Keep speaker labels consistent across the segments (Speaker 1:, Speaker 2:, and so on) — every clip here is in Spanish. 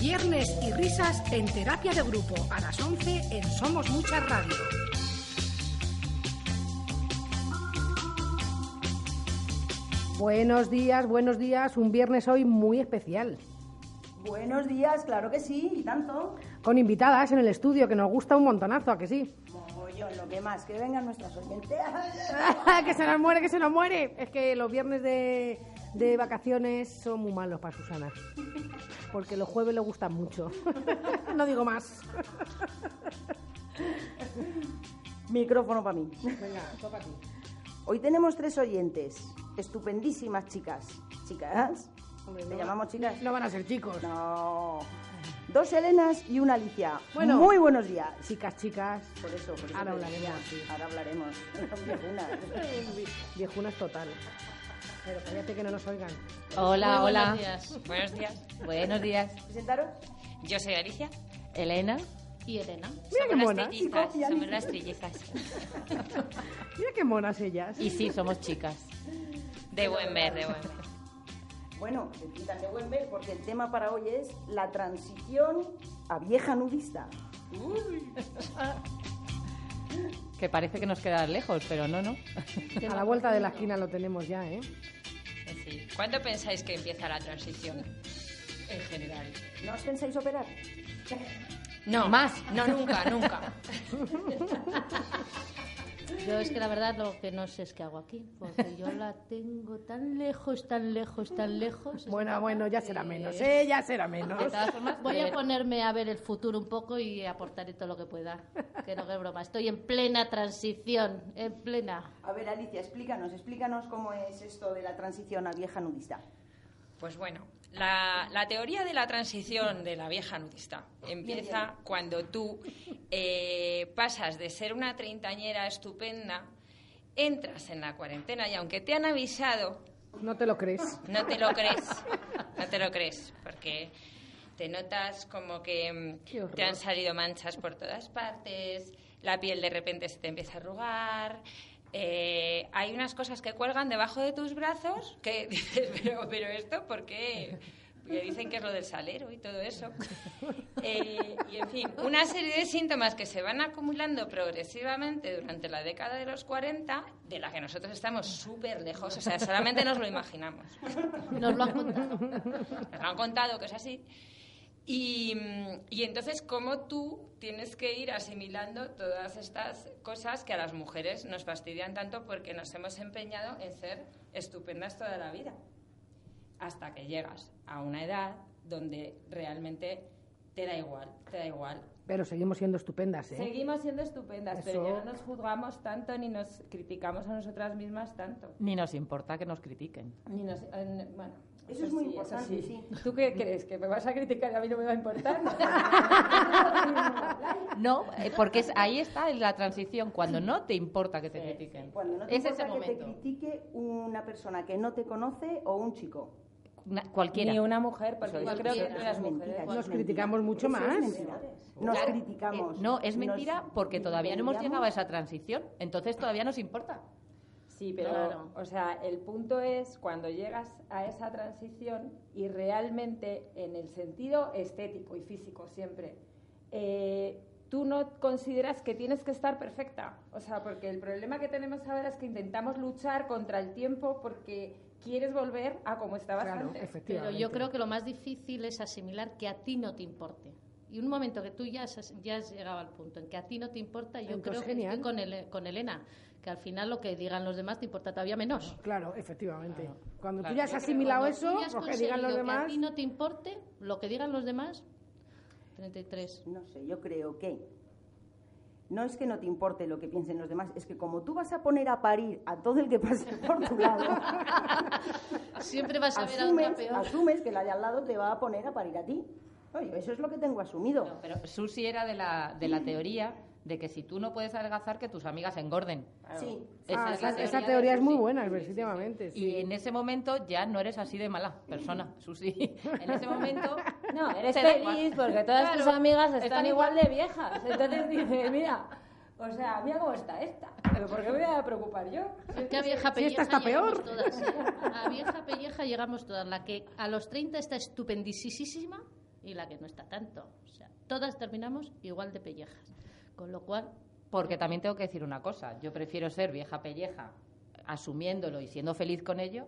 Speaker 1: Viernes y risas en terapia de grupo a las 11 en Somos Muchas Radio. Buenos días, buenos días. Un viernes hoy muy especial.
Speaker 2: Buenos días, claro que sí, y tanto.
Speaker 1: Con invitadas en el estudio, que nos gusta un montonazo, ¿a que sí?
Speaker 2: Mogollón, lo que más, que vengan nuestras oyentes.
Speaker 1: que se nos muere, que se nos muere. Es que los viernes de, de vacaciones son muy malos para Susana. Porque los jueves le gustan mucho. no digo más.
Speaker 2: Micrófono para mí.
Speaker 1: Venga, toca a ti.
Speaker 2: Hoy tenemos tres oyentes, estupendísimas chicas. ¿Chicas?
Speaker 1: Hombre,
Speaker 2: ¿Le
Speaker 1: no
Speaker 2: llamamos
Speaker 1: va-
Speaker 2: chicas?
Speaker 1: No van a ser chicos.
Speaker 2: No. Dos Helenas y una Alicia.
Speaker 1: Bueno.
Speaker 2: Muy buenos días.
Speaker 1: Chicas, chicas.
Speaker 2: Por eso, por eso
Speaker 1: Ahora hablaremos,
Speaker 2: decía,
Speaker 1: sí.
Speaker 2: Ahora hablaremos. Viejunas.
Speaker 1: Viejunas total. Pero cállate que no nos oigan.
Speaker 3: Hola,
Speaker 4: Muy
Speaker 3: hola.
Speaker 4: buenos días.
Speaker 3: Buenos días. Buenos días.
Speaker 2: ¿Presentaros?
Speaker 3: Yo soy Alicia.
Speaker 4: Elena y Elena.
Speaker 1: Mira
Speaker 3: somos
Speaker 1: qué
Speaker 3: las
Speaker 1: monas.
Speaker 3: trillizas.
Speaker 2: Y
Speaker 3: Somos
Speaker 2: Alicia.
Speaker 3: las trillizas.
Speaker 1: Mira qué monas ellas.
Speaker 4: Y sí, somos chicas.
Speaker 3: De buen ver, de buen ver.
Speaker 2: Bueno, de buen ver porque el tema para hoy es la transición a vieja nudista.
Speaker 4: Que parece que nos queda lejos, pero no, no.
Speaker 1: A la vuelta de la esquina lo tenemos ya, ¿eh?
Speaker 3: Sí. ¿Cuándo pensáis que empieza la transición? En general.
Speaker 2: ¿No os pensáis operar?
Speaker 3: No,
Speaker 4: Más.
Speaker 3: No, nunca, nunca.
Speaker 5: Yo es que la verdad lo que no sé es qué hago aquí, porque yo la tengo tan lejos, tan lejos, tan lejos.
Speaker 1: Bueno, bueno, ya será menos, ¿eh? Ya será menos.
Speaker 5: De todas formas, voy a
Speaker 4: Pero-
Speaker 5: ponerme a ver el futuro un poco y aportaré todo lo que pueda. Que no es broma. Estoy en plena transición, en plena.
Speaker 2: A ver, Alicia, explícanos, explícanos cómo es esto de la transición a vieja nudista.
Speaker 3: Pues bueno, la, la teoría de la transición de la vieja nudista empieza cuando tú eh, pasas de ser una treintañera estupenda, entras en la cuarentena y aunque te han avisado,
Speaker 1: No te lo crees.
Speaker 3: no te lo crees, no te lo crees, porque te notas como que mm, te han salido manchas por todas partes, la piel de repente se te empieza a arrugar. Eh, hay unas cosas que cuelgan debajo de tus brazos que dices, pero, pero esto, ¿por qué? Que dicen que es lo del salero y todo eso. Eh, y en fin, una serie de síntomas que se van acumulando progresivamente durante la década de los 40, de la que nosotros estamos súper lejos, o sea, solamente nos lo imaginamos.
Speaker 5: Nos lo han contado.
Speaker 3: Nos lo han contado que es así. Y, y entonces, ¿cómo tú tienes que ir asimilando todas estas cosas que a las mujeres nos fastidian tanto porque nos hemos empeñado en ser estupendas toda la vida? Hasta que llegas a una edad donde realmente te da igual, te da igual.
Speaker 1: Pero seguimos siendo estupendas, ¿eh?
Speaker 3: Seguimos siendo estupendas,
Speaker 1: Eso.
Speaker 3: pero ya no nos juzgamos tanto ni nos criticamos a nosotras mismas tanto.
Speaker 4: Ni nos importa que nos critiquen.
Speaker 3: Ni nos, eh, bueno,
Speaker 2: Eso es muy importante, sí.
Speaker 3: ¿Tú qué crees? ¿Que me vas a criticar y a mí no me va a importar?
Speaker 4: No, eh, porque es- ahí está la transición, cuando no te importa que te
Speaker 3: Sí,
Speaker 4: critiquen.
Speaker 2: Cuando no te
Speaker 4: es ese
Speaker 2: importa que te
Speaker 4: momento.
Speaker 2: critique una persona que no te conoce o un chico.
Speaker 4: Una- cualquiera.
Speaker 3: Ni una mujer, porque yo
Speaker 2: es-
Speaker 3: creo que las mujeres...
Speaker 1: Nos
Speaker 2: es
Speaker 1: criticamos mucho
Speaker 2: Eso
Speaker 1: más.
Speaker 2: Nos
Speaker 4: Claro,
Speaker 2: criticamos.
Speaker 4: eh, no, es
Speaker 2: Nos
Speaker 4: mentira porque todavía no hemos llegado a esa transición. Entonces todavía nos importa.
Speaker 3: Sí, pero,
Speaker 5: Claro.
Speaker 3: o sea, el punto es cuando llegas a esa transición y realmente en el sentido estético y físico siempre, eh, tú no consideras que tienes que estar perfecta. O sea, porque el problema que tenemos ahora es que intentamos luchar contra el tiempo porque quieres volver a como estabas
Speaker 1: Claro,
Speaker 3: antes.
Speaker 5: Pero
Speaker 1: efectivamente.
Speaker 5: yo creo que lo más difícil es asimilar que a ti no te importe. Y un momento que tú ya has, ya has llegado al punto en que a ti no te importa, yo
Speaker 1: Entonces,
Speaker 5: creo que estoy con, Ele- con Elena, que al final lo que digan los demás te importa todavía menos.
Speaker 1: Claro, efectivamente. Cuando
Speaker 4: Claro.
Speaker 1: tú ya has asimilado eso, lo que digan los demás.
Speaker 5: Que a ti no te importe lo que digan los demás. 33.
Speaker 2: No sé, yo creo que no es que no te importe lo que piensen los demás, es que como tú vas a poner a parir a todo el que pase por tu lado,
Speaker 5: Siempre vas a ver a peor.
Speaker 2: asumes que la de al lado te va a poner a parir a ti. Oye, eso es lo que tengo asumido.
Speaker 4: No, pero Susi era de la, de la teoría de que si tú no puedes adelgazar, que tus amigas engorden.
Speaker 2: Sí.
Speaker 1: Ah,
Speaker 4: es
Speaker 1: esa, esa
Speaker 4: de
Speaker 1: teoría es muy buena, efectivamente. sí.
Speaker 4: Y en ese momento ya no eres así de mala persona, Susi. En ese momento
Speaker 3: No, eres feliz porque todas tus
Speaker 4: Claro,
Speaker 3: amigas están,
Speaker 4: están
Speaker 3: igual
Speaker 4: igual.
Speaker 3: de viejas. Entonces dices, mira, o sea, mira cómo está esta. ¿Pero por qué me voy a preocupar yo?
Speaker 5: Es que a vieja
Speaker 1: Si
Speaker 5: pelleja
Speaker 1: esta está
Speaker 5: llegamos
Speaker 1: peor.
Speaker 5: todas. A vieja pelleja llegamos todas. La que a los 30 está estupendísima y la que no está tanto. O sea, todas terminamos igual de pellejas. Con lo cual,
Speaker 4: Porque también tengo que decir una cosa. Yo prefiero ser vieja pelleja asumiéndolo y siendo feliz con ello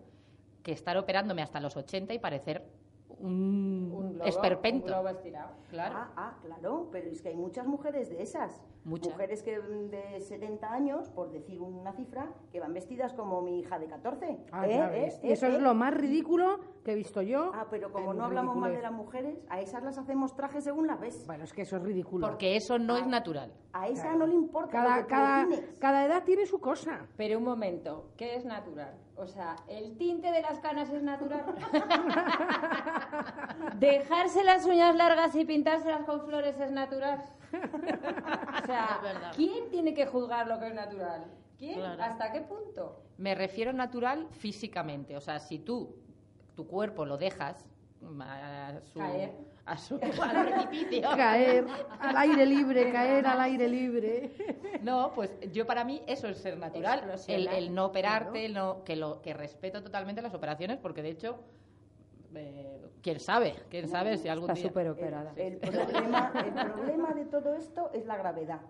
Speaker 4: que estar operándome hasta los 80 y parecer un,
Speaker 2: Un globo,
Speaker 4: esperpento.
Speaker 2: un globo estirado.
Speaker 4: Claro.
Speaker 2: Ah, ah, claro, pero es que hay muchas mujeres de esas.
Speaker 4: Muchas.
Speaker 2: Mujeres que de 70 años, por decir una cifra, que van vestidas como mi hija de 14.
Speaker 1: Ah,
Speaker 2: ¿Eh?
Speaker 1: ya
Speaker 2: ¿Eh? ¿Eh?
Speaker 1: eso es
Speaker 2: ¿Eh?
Speaker 1: lo más ridículo que he visto yo.
Speaker 2: Ah, pero como no hablamos mal de las mujeres, a esas las hacemos trajes según las ves.
Speaker 1: Bueno, es que eso es ridículo.
Speaker 4: Porque eso no es natural.
Speaker 2: A esa no le importa lo
Speaker 1: cada,
Speaker 2: que
Speaker 1: cada,
Speaker 2: opines.
Speaker 1: cada edad tiene su cosa.
Speaker 3: Pero un momento, ¿qué es natural? O sea, ¿el tinte de las canas es natural? ¿Dejarse las uñas largas y pintárselas con flores es natural? Sea. ¿quién tiene que juzgar lo que es natural? ¿Quién?
Speaker 5: Claro.
Speaker 3: ¿Hasta qué punto?
Speaker 4: Me refiero natural físicamente. O sea, si tú, tu cuerpo lo dejas a su,
Speaker 3: Caer.
Speaker 4: a su al precipicio.
Speaker 1: Caer al aire libre, caer al aire libre.
Speaker 4: No, pues yo para mí eso es ser natural. El no operarte, el no, que, lo, que respeto totalmente las operaciones, porque de hecho, eh, quién sabe, quién sabe si algún
Speaker 6: Está
Speaker 4: día...
Speaker 6: súper operada.
Speaker 2: El problema, el problema de todo esto es la gravedad.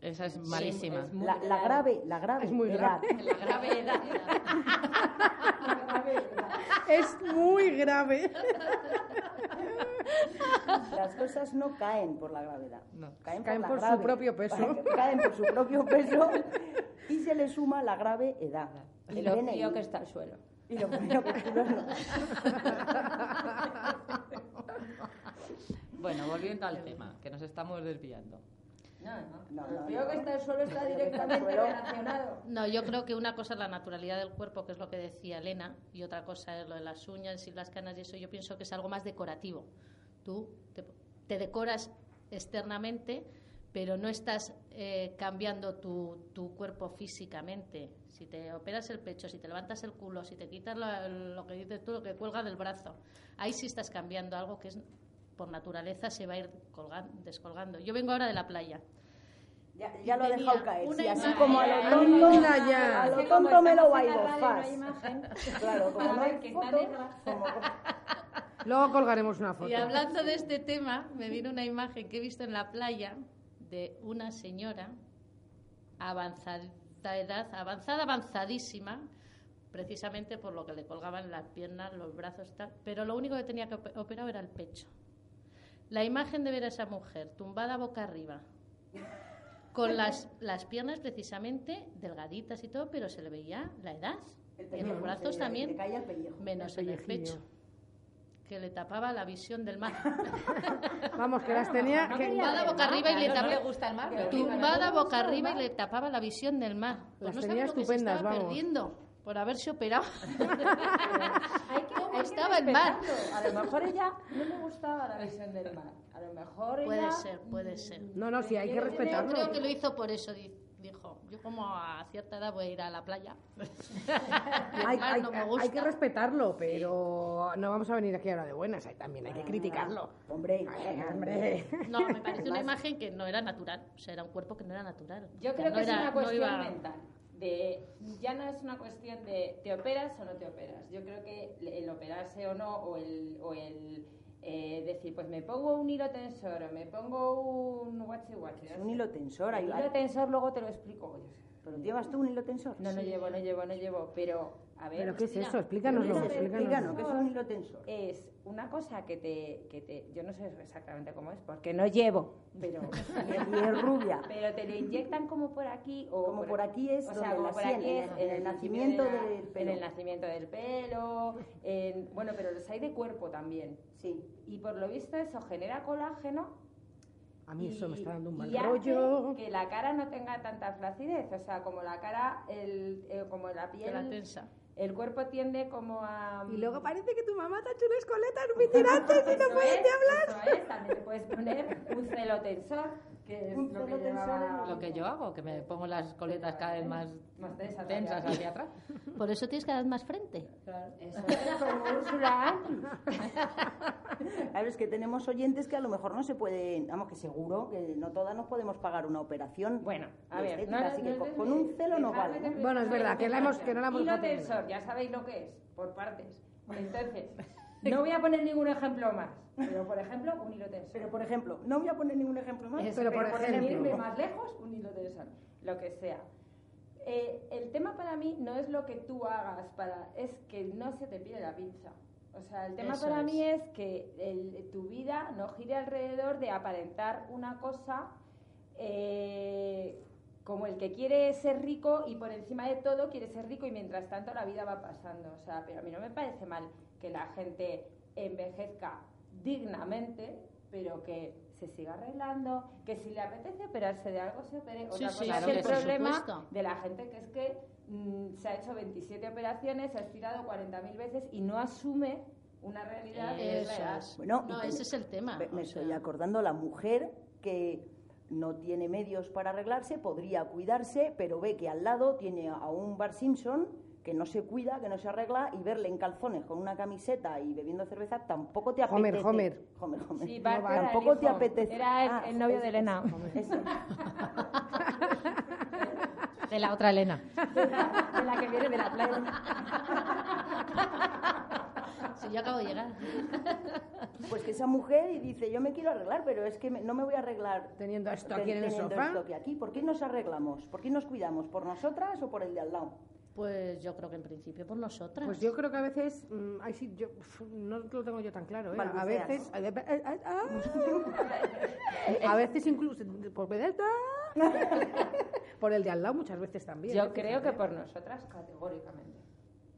Speaker 4: Esa es malísima.
Speaker 3: es muy
Speaker 2: La, la
Speaker 3: grave.
Speaker 2: grave, la grave
Speaker 1: Es muy
Speaker 2: edad.
Speaker 1: grave.
Speaker 4: La gravedad.
Speaker 1: Es muy grave.
Speaker 2: Las cosas no caen por la gravedad.
Speaker 4: No.
Speaker 2: Caen,
Speaker 1: Caen
Speaker 2: la
Speaker 1: por su
Speaker 2: grave.
Speaker 1: propio peso.
Speaker 2: Caen por su propio peso y se le suma la grave edad.
Speaker 3: Y
Speaker 2: El
Speaker 3: lo frío que está el suelo.
Speaker 2: Y lo frío que tú no.
Speaker 4: Bueno, volviendo al tema, que nos estamos desviando.
Speaker 3: No, no.
Speaker 2: No, no.
Speaker 3: que está el suelo está directamente relacionado.
Speaker 5: No, yo creo que una cosa es la naturalidad del cuerpo, que es lo que decía Elena, y otra cosa es lo de las uñas y las canas y eso. Yo pienso que es algo más decorativo. Tú te, te decoras externamente, pero no estás eh, cambiando tu, tu cuerpo físicamente. Si te operas el pecho, si te levantas el culo, si te quitas lo, lo que dices tú, lo que cuelga del brazo, ahí sí estás cambiando algo que es por naturaleza se va a ir colgan- descolgando. Yo vengo ahora de la playa.
Speaker 2: Ya, ya lo
Speaker 5: Tenía
Speaker 2: dejado caer.
Speaker 5: una
Speaker 2: sí, así
Speaker 5: imagen.
Speaker 2: como a lo tonto, a lo tonto me lo fast.
Speaker 3: imagen,
Speaker 2: Claro, como no hay foto, como-
Speaker 1: Luego colgaremos una foto.
Speaker 5: Y hablando de este tema, me vino una imagen que he visto en la playa de una señora avanzada edad, avanzada, avanzadísima, precisamente por lo que le colgaban las piernas, los brazos, tal, pero lo único que tenía que op- operar era el pecho. La imagen de ver a esa mujer tumbada boca arriba, con las, las piernas precisamente delgaditas y todo, pero se le veía la edad.
Speaker 2: el
Speaker 5: en los brazos
Speaker 2: le-
Speaker 5: también, menos
Speaker 1: El
Speaker 5: en el pecho, que le tapaba la visión del mar.
Speaker 1: Vamos, que las tenía.
Speaker 3: no
Speaker 1: que-
Speaker 5: Tumbada boca arriba y le
Speaker 4: Claro, no
Speaker 5: tapaba,
Speaker 4: gusta el mar.
Speaker 5: tumbada boca arriba y le tapaba la visión del mar. Pues
Speaker 1: Las
Speaker 5: no
Speaker 1: tenía
Speaker 5: lo que se
Speaker 1: estupendas,
Speaker 5: estaba
Speaker 1: vamos.
Speaker 5: perdiendo por haberse operado.
Speaker 3: Hay que, hay que
Speaker 5: Estaba en mar.
Speaker 3: respetarlo. A lo mejor ella no le gustaba la visión del mar. A lo mejor
Speaker 5: Puede
Speaker 3: ella...
Speaker 5: ser, puede ser.
Speaker 1: No, no, sí, hay que
Speaker 5: Yo
Speaker 1: respetarlo.
Speaker 5: creo que lo hizo por eso. di- Dijo, yo como a cierta edad voy a ir a la playa.
Speaker 1: Hay,
Speaker 5: mar
Speaker 1: hay-
Speaker 5: no me
Speaker 1: hay
Speaker 5: gusta.
Speaker 1: que respetarlo, pero no vamos a venir aquí ahora de buenas. hay- También hay que criticarlo.
Speaker 2: Hombre,
Speaker 1: Ay, hombre.
Speaker 5: No, me parece una imagen que no era natural. O sea, era un cuerpo que no era natural.
Speaker 3: Yo creo
Speaker 5: no
Speaker 3: que es una
Speaker 5: no
Speaker 3: cuestión
Speaker 5: iba-
Speaker 3: mental. De, ya no es una cuestión de te operas o no te operas. Yo creo que el operarse o no, o el, o el eh, decir, pues me pongo un hilo tensor o me pongo un guachi guachi.
Speaker 2: Es un hilo tensor.
Speaker 3: El
Speaker 2: hay-
Speaker 3: hilo tensor luego te lo explico.
Speaker 2: ¿Pero llevas tú un hilo tensor?
Speaker 3: No, no llevo, no llevo, no llevo. Pero, a ver,
Speaker 1: ¿Pero qué es eso? Explícanoslo.
Speaker 2: ¿Qué es eso?
Speaker 1: explícanoslo.
Speaker 2: Explícanos, ¿qué es un hilo tensor?
Speaker 3: es una cosa que te, que te... Yo no sé exactamente cómo es, porque no llevo, pero...
Speaker 2: Y es rubia.
Speaker 3: Pero te lo inyectan como por aquí o
Speaker 2: Como por aquí es
Speaker 3: o sea, como por aquí
Speaker 2: en
Speaker 3: es
Speaker 2: el- en el nacimiento
Speaker 3: de la-
Speaker 2: del pelo.
Speaker 3: En el nacimiento del pelo, en- bueno, pero los hay de cuerpo también.
Speaker 2: Sí.
Speaker 3: Y por lo visto eso genera colágeno.
Speaker 1: A mí eso me está dando un mal
Speaker 3: y hace
Speaker 1: rollo.
Speaker 3: Que la cara no tenga tanta flacidez, o sea, como la cara, el, eh, como la
Speaker 5: que la
Speaker 3: piel,
Speaker 5: tensa.
Speaker 3: El cuerpo tiende como a...
Speaker 1: Y luego parece que tu mamá te ha hecho unas coletas muy tirantes y no puedes
Speaker 3: es,
Speaker 1: hablar.
Speaker 3: Eso es, también te puedes poner un celotensor, que es
Speaker 2: Un
Speaker 3: lo que llevaba...
Speaker 4: Lo que yo hago, que me pongo las coletas cada vez más
Speaker 3: Más tensas
Speaker 4: tensas
Speaker 3: hacia
Speaker 4: atrás.
Speaker 5: Por eso tienes que dar más frente.
Speaker 3: Eso es como Úrsula Andress.
Speaker 2: Claro, es que tenemos oyentes que a lo mejor no se pueden, vamos, que seguro que no todas nos podemos pagar una operación.
Speaker 3: Bueno, a ver,
Speaker 2: estética,
Speaker 3: no-
Speaker 2: así
Speaker 3: no
Speaker 2: que
Speaker 3: es
Speaker 2: con, un celo nos vale. ¿no?
Speaker 1: Bueno, es verdad, que la hemos- que no la hemos
Speaker 3: Hilo tensor, ya sabéis lo que es, por partes. Entonces, No voy a poner ningún ejemplo más, pero por ejemplo, un hilo tensor.
Speaker 2: Pero, por ejemplo, no voy a poner ningún ejemplo más.
Speaker 1: Pero por
Speaker 3: sin
Speaker 1: ejemplo.
Speaker 3: irme más lejos, un hilo tensor, lo que sea. Eh, el tema para mí no es lo que tú hagas, para, es que no se te pide la pinza. O sea, el tema
Speaker 5: Eso
Speaker 3: para
Speaker 5: es.
Speaker 3: mí es que el- tu vida no gire alrededor de aparentar una cosa eh, como el que quiere ser rico y por encima de todo quiere ser rico y mientras tanto la vida va pasando. O sea, pero a mí no me parece mal que la gente envejezca dignamente, pero que se siga arreglando, que si le apetece operarse de algo se opere.
Speaker 5: Sí,
Speaker 3: Otra
Speaker 5: sí,
Speaker 3: cosa
Speaker 4: claro
Speaker 3: es el problema
Speaker 5: supuesto.
Speaker 3: de la gente que es que mm, se ha hecho 27 operaciones, se ha estirado 40.000 veces y no asume una realidad que es
Speaker 5: Eso
Speaker 3: real.
Speaker 5: es.
Speaker 2: Bueno,
Speaker 5: no, ese es el tema.
Speaker 2: Me, estoy
Speaker 5: sea,
Speaker 2: acordando la mujer que no tiene medios para arreglarse, podría cuidarse, pero ve que al lado tiene a un Bar Simpson que no se cuida, que no se arregla, y verle en calzones con una camiseta y bebiendo cerveza tampoco te
Speaker 1: Homer,
Speaker 2: apetece.
Speaker 1: Homer.
Speaker 2: Homer, Homer.
Speaker 3: Sí, Bart
Speaker 1: No,
Speaker 3: era el
Speaker 2: tampoco te apetece.
Speaker 3: Era el,
Speaker 2: Ah,
Speaker 3: el novio
Speaker 2: es-
Speaker 3: de Elena.
Speaker 4: De la otra Elena.
Speaker 3: de la que viene de la playa.
Speaker 5: Si yo acabo de llegar.
Speaker 2: Pues que esa mujer y dice, yo me quiero arreglar, pero es que me- no me voy a arreglar
Speaker 1: Teniendo esto
Speaker 2: ten-
Speaker 1: aquí en el
Speaker 2: teniendo
Speaker 1: sofá.
Speaker 2: esto que aquí. ¿Por qué nos arreglamos? ¿Por qué nos cuidamos? ¿Por nosotras o por el de al lado?
Speaker 5: Pues yo creo que en principio por nosotras.
Speaker 1: Pues yo creo que a veces, mm, ay, sí, yo, no lo tengo yo tan claro, ¿eh? A veces, a veces incluso, por, por el de al lado muchas veces también.
Speaker 3: Yo
Speaker 1: ¿eh?
Speaker 3: creo que por nosotras categóricamente.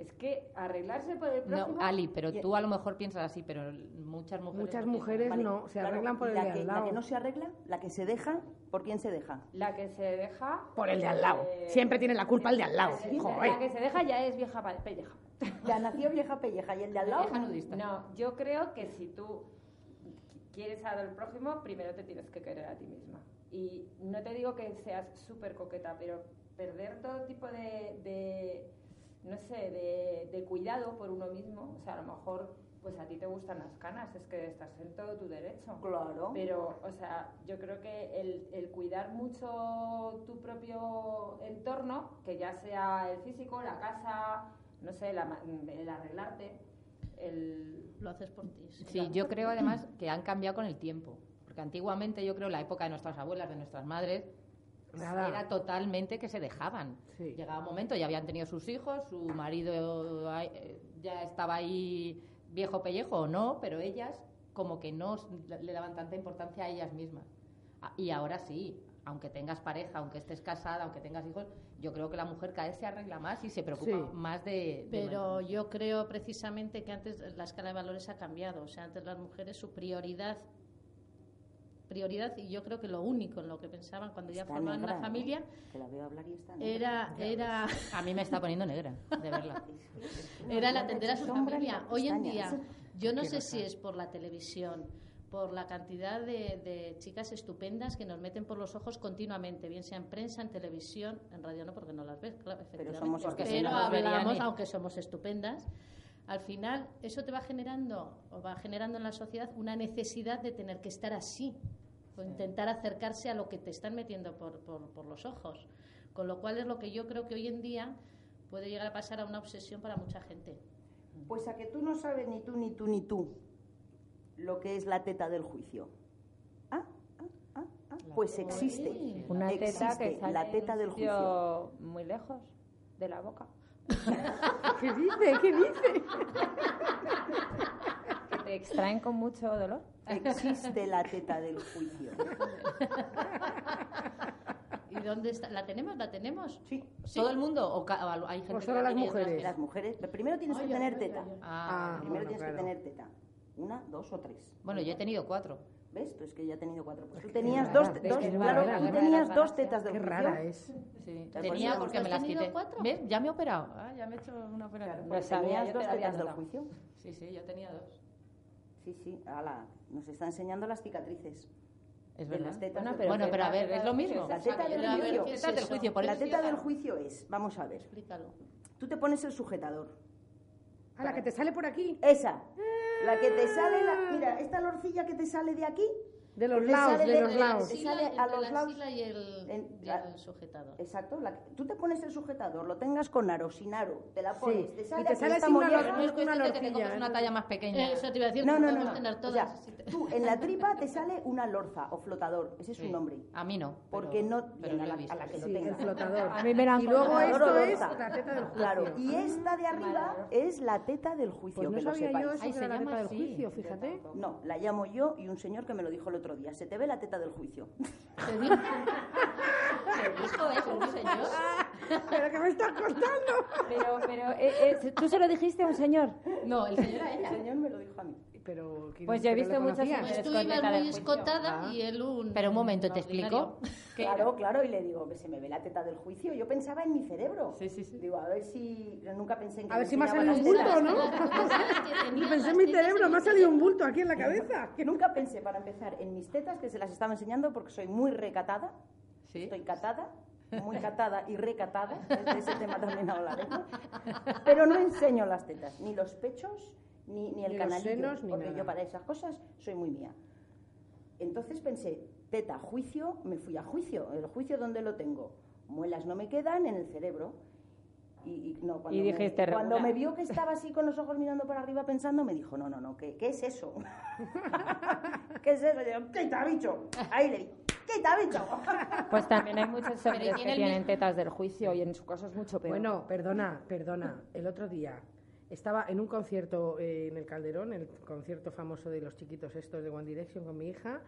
Speaker 3: Es que arreglarse por el
Speaker 4: No,
Speaker 3: próximo...
Speaker 4: Ali, pero tú a lo mejor piensas así, pero muchas mujeres.
Speaker 1: Muchas
Speaker 4: no
Speaker 1: mujeres
Speaker 2: Vale,
Speaker 1: no, se
Speaker 2: claro,
Speaker 1: arreglan por el
Speaker 2: la
Speaker 1: de
Speaker 2: que,
Speaker 1: al
Speaker 2: La
Speaker 1: lado.
Speaker 2: que no se arregla, la que se deja, ¿por quién se deja?
Speaker 3: La que se deja...
Speaker 1: Por el de al lado.
Speaker 3: eh,
Speaker 1: Siempre tiene la culpa el de al lado.
Speaker 3: La que,
Speaker 1: Joder.
Speaker 3: la que se deja ya es vieja pelleja.
Speaker 2: Ya nació vieja pelleja y el de al lado.
Speaker 4: Vieja nudista.
Speaker 3: No, yo creo que si tú quieres al prójimo, primero te tienes que querer a ti misma. Y no te digo que seas súper coqueta, pero perder todo tipo de, de, no sé, de, de cuidado por uno mismo, o sea, a lo mejor pues a ti te gustan las canas, es que estás en todo tu derecho.
Speaker 2: Claro.
Speaker 3: Pero, o sea, yo creo que el, el cuidar mucho tu propio entorno, que ya sea el físico, la casa, no sé, la ma- el arreglarte, el...
Speaker 5: Lo haces por ti. sí.
Speaker 4: Sí, yo creo además que han cambiado con el tiempo. Porque antiguamente yo creo la época de nuestras abuelas, de nuestras madres,
Speaker 1: Nada.
Speaker 4: era totalmente que se dejaban.
Speaker 1: Sí.
Speaker 4: Llegaba un momento, ya habían tenido sus hijos, su marido eh, ya estaba ahí viejo pellejo o no, pero ellas como que no le daban tanta importancia a ellas mismas. Ah, Y ahora sí, aunque tengas pareja, aunque estés casada, aunque tengas hijos, yo creo que la mujer cada vez se arregla más y se preocupa
Speaker 1: Sí.
Speaker 4: más de... de
Speaker 5: Pero yo creo precisamente que antes la escala de valores ha cambiado. O sea, antes las mujeres su prioridad, prioridad y yo creo que lo único en lo que pensaban cuando ya
Speaker 2: Está
Speaker 5: formaban
Speaker 2: negra,
Speaker 5: una
Speaker 2: ¿eh?
Speaker 5: familia
Speaker 2: Que la veo hablar y está negra.
Speaker 5: era era
Speaker 4: A mí me está poniendo negra, de verla.
Speaker 5: era el atender a su familia. Hoy en día, yo no sé si es por la televisión, por la cantidad de, de chicas estupendas que nos meten por los ojos continuamente, bien sea en prensa, en televisión, en radio no, porque no las ves, claro, efectivamente.
Speaker 2: somos
Speaker 4: Porque
Speaker 5: Pero
Speaker 4: si no
Speaker 5: hablamos, aunque somos estupendas. Al final, eso te va generando, o va generando en la sociedad una necesidad de tener que estar así, o intentar acercarse a lo que te están metiendo por, por, por los ojos. Con lo cual es lo que yo creo que hoy en día puede llegar a pasar a una obsesión para mucha gente.
Speaker 2: Pues a que tú no sabes ni tú, ni tú, ni tú lo que es la teta del juicio. Ah, ah, ah, ah. Pues existe.
Speaker 3: Una teta que sale
Speaker 2: la teta
Speaker 3: en
Speaker 2: del juicio.
Speaker 3: muy lejos de la boca.
Speaker 1: ¿Qué dice? ¿Qué dice?
Speaker 3: Que te extraen con mucho dolor.
Speaker 2: Existe la teta del juicio.
Speaker 5: ¿Y dónde está? ¿La tenemos? ¿La tenemos?
Speaker 2: Sí.
Speaker 4: ¿Todo el mundo o ca- o hay gente
Speaker 1: O
Speaker 4: que
Speaker 1: solo
Speaker 4: la
Speaker 1: las mujeres.
Speaker 4: que-
Speaker 2: Las mujeres, primero tienes que tener teta.
Speaker 4: Ah,
Speaker 1: Ah,
Speaker 2: Primero
Speaker 1: bueno,
Speaker 2: tienes
Speaker 1: claro.
Speaker 2: que tener teta. Una, dos o tres.
Speaker 4: bueno, yo he tenido cuatro.
Speaker 2: ¿Ves? Pues que ya he tenido cuatro. Pues tú tenías
Speaker 1: rara,
Speaker 2: dos, dos-
Speaker 1: que
Speaker 2: claro,
Speaker 1: rara,
Speaker 2: tú tenías
Speaker 3: de
Speaker 2: dos tetas del
Speaker 1: Qué
Speaker 2: juicio.
Speaker 1: rara es.
Speaker 4: Sí, tenía porque
Speaker 5: ¿has
Speaker 4: me las
Speaker 5: tenido
Speaker 4: quité.
Speaker 5: cuatro?
Speaker 4: ¿Ves? Ya me he operado. Ah, ya me he hecho una
Speaker 2: Claro,
Speaker 4: operación.
Speaker 2: pues tenías dos tetas del juicio.
Speaker 4: Sí, sí, yo tenía dos.
Speaker 2: Sí, sí, ala, nos está enseñando las cicatrices.
Speaker 4: Es
Speaker 2: De
Speaker 4: verdad.
Speaker 2: las tetas
Speaker 3: Bueno, pero
Speaker 4: Bueno,
Speaker 3: que
Speaker 4: pero a
Speaker 3: la
Speaker 4: ver,
Speaker 3: teta
Speaker 4: es lo
Speaker 3: del
Speaker 4: mismo.
Speaker 3: juicio
Speaker 2: La teta del juicio.
Speaker 5: ¿qué es
Speaker 4: del juicio, por
Speaker 2: La teta
Speaker 4: sí,
Speaker 2: del juicio es, vamos a ver,
Speaker 5: Explícalo.
Speaker 2: tú te pones el sujetador.
Speaker 1: A la que te sale por aquí.
Speaker 2: Esa, la que te sale, la, mira, esta lorcilla que te sale de aquí,
Speaker 1: De los
Speaker 2: Te
Speaker 1: lados,
Speaker 2: sale
Speaker 1: de los
Speaker 2: de-
Speaker 1: lados.
Speaker 2: te
Speaker 5: Sila-
Speaker 2: sale a los
Speaker 5: la
Speaker 2: lados.
Speaker 5: y el,
Speaker 2: En-
Speaker 5: y el sujetador.
Speaker 2: Exacto, la- tú te pones el sujetador, lo tengas con aro, sin aro, te la pones,
Speaker 1: Sí,
Speaker 2: te
Speaker 1: y
Speaker 2: sale,
Speaker 1: te
Speaker 2: aquí
Speaker 1: sale una
Speaker 2: molleja.
Speaker 4: No es
Speaker 1: Una
Speaker 4: cuestión de que te compres
Speaker 1: ¿eh?
Speaker 4: una talla más pequeña.
Speaker 5: Eh, Eso te iba a decir,
Speaker 2: No,
Speaker 5: que
Speaker 2: no,
Speaker 5: podemos
Speaker 2: no, no.
Speaker 5: tener
Speaker 2: O
Speaker 5: todas.
Speaker 2: sea,
Speaker 5: si te-
Speaker 2: tú en la tripa te sale una lorza o flotador, ese es su
Speaker 4: Sí.
Speaker 2: nombre.
Speaker 4: A mí no.
Speaker 2: Porque
Speaker 4: pero-
Speaker 2: no
Speaker 4: pero
Speaker 2: a
Speaker 4: lo
Speaker 2: la, a la que lo
Speaker 1: Sí, el
Speaker 2: tenga.
Speaker 1: flotador.
Speaker 3: A mí me la han
Speaker 1: Y luego esto es la teta del juicio.
Speaker 2: Claro, y esta de arriba es la teta del juicio,
Speaker 1: Pues no
Speaker 2: que lo
Speaker 1: sabía
Speaker 2: sepáis.
Speaker 1: yo eso la teta del juicio, fíjate.
Speaker 2: No, la llamo yo y un señor que me lo dijo el otro día. Se te ve la teta del juicio.
Speaker 5: Te digo,
Speaker 4: ¿Te dijo eso un señor?
Speaker 1: ¿Pero qué me estás contando?
Speaker 3: Pero, pero, eh, eh, ¿tú se lo dijiste a un señor?
Speaker 4: No, el señor a
Speaker 2: El
Speaker 4: ella.
Speaker 2: señor me lo dijo a mí.
Speaker 1: Pero, ¿quién-
Speaker 3: Pues yo he visto muchas
Speaker 5: pues tú ibas muy escotada
Speaker 1: Ah.
Speaker 5: y él un.
Speaker 4: Pero un momento, ¿te explico?
Speaker 2: Claro, claro, y le digo que se me ve la teta del juicio. Yo pensaba en mi cerebro.
Speaker 4: Sí, sí, sí.
Speaker 2: Digo, a ver si. yo Nunca pensé en que
Speaker 1: A ver si me ha salido un bulto. ¿no? Yo pensé en mi cerebro, me ha salido un bulto aquí en la cabeza.
Speaker 2: Que nunca pensé, para empezar, en mis tetas, que se las estaba enseñando porque soy muy recatada.
Speaker 4: Sí.
Speaker 2: Estoy catada, muy catada y recatada. De ese tema también hablaremos. Pero no enseño las tetas, ni los pechos, ni, ni el
Speaker 1: Ni
Speaker 2: canalillo.
Speaker 1: senos, ni
Speaker 2: porque
Speaker 1: nada.
Speaker 2: yo para esas cosas soy muy mía. Entonces pensé, teta, juicio, me fui a juicio. ¿El juicio dónde lo tengo? Muelas no me quedan en el cerebro. Y, y no, cuando,
Speaker 3: Y
Speaker 2: me, cuando me vio que estaba así con los ojos mirando para arriba pensando, me dijo, no, no, no, ¿qué, qué es eso? ¿Qué es eso? Y yo, quita, bicho. Ahí le di, quita, bicho.
Speaker 3: Pues también hay muchos hombres
Speaker 4: tiene
Speaker 3: que tienen
Speaker 4: mismo-
Speaker 3: tetas del juicio y en su caso es mucho peor.
Speaker 1: Bueno, perdona, perdona. El otro día estaba en un concierto eh, en el Calderón, el concierto famoso de los chiquitos estos de One Direction con mi hija,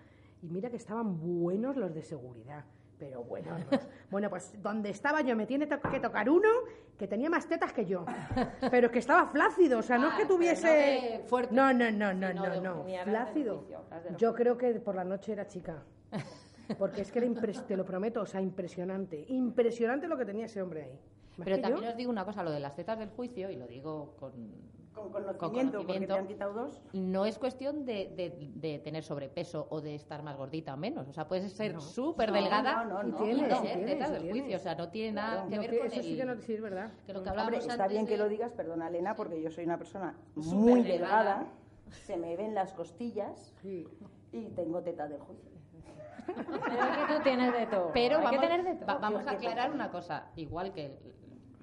Speaker 1: y mira que estaban buenos los de seguridad. Pero bueno, bueno, pues donde estaba yo me tiene to- que tocar uno que tenía más tetas que yo, pero que estaba flácido, o sea, no es que
Speaker 4: Ah, no
Speaker 1: tuviese
Speaker 4: de fuerte,
Speaker 1: no, no, no, no, no, no, flácido.
Speaker 3: juicio,
Speaker 1: Yo creo que por la noche era chica. Porque es que era impres- te lo prometo, o sea, impresionante. Impresionante lo que tenía ese hombre ahí.
Speaker 4: Pero también
Speaker 1: yo.
Speaker 4: os digo una cosa, lo de las tetas del juicio, y lo digo con...
Speaker 2: Con conocimiento,
Speaker 4: Con
Speaker 2: porque
Speaker 4: conocimiento.
Speaker 2: te han quitado dos.
Speaker 4: No es cuestión de, de- de tener sobrepeso o de estar más gordita o menos. O sea, puedes ser súper
Speaker 2: No,
Speaker 4: delgada
Speaker 2: no, no,
Speaker 1: Y
Speaker 2: no.
Speaker 1: tiene,
Speaker 4: y
Speaker 1: sí
Speaker 4: tener
Speaker 1: tiene,
Speaker 4: tetas
Speaker 1: sí
Speaker 4: del juicio. O sea, no tiene nada
Speaker 2: Claro.
Speaker 4: que
Speaker 1: No,
Speaker 4: ver
Speaker 1: que
Speaker 4: con
Speaker 1: eso sí
Speaker 4: el-
Speaker 1: que no sí es verdad.
Speaker 5: Que lo que
Speaker 2: Hombre, está
Speaker 5: antes
Speaker 2: bien que
Speaker 5: de-
Speaker 2: lo digas, perdona Elena, porque yo soy una persona
Speaker 4: Súper
Speaker 2: muy
Speaker 4: delgada.
Speaker 2: delgada, se me ven las costillas
Speaker 1: Sí.
Speaker 2: y tengo tetas del juicio.
Speaker 3: Pero es que tú tienes de todo.
Speaker 4: Pero
Speaker 3: Hay
Speaker 4: vamos,
Speaker 3: que tener de todo.
Speaker 4: va- vamos a aclarar una cosa. Igual que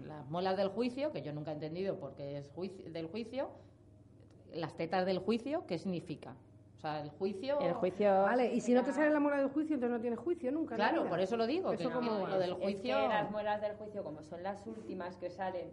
Speaker 4: las muelas del juicio, que yo nunca he entendido porque es juicio, del juicio, las tetas del juicio, ¿qué significa? O sea, el juicio...
Speaker 3: El juicio.
Speaker 1: Vale, y si no te sale la muela del juicio, entonces no tienes juicio nunca.
Speaker 4: Claro, por eso lo digo.
Speaker 1: Eso
Speaker 4: que
Speaker 1: como
Speaker 4: lo del
Speaker 3: Es
Speaker 4: juicio...
Speaker 3: que las muelas del juicio, como son las últimas que salen,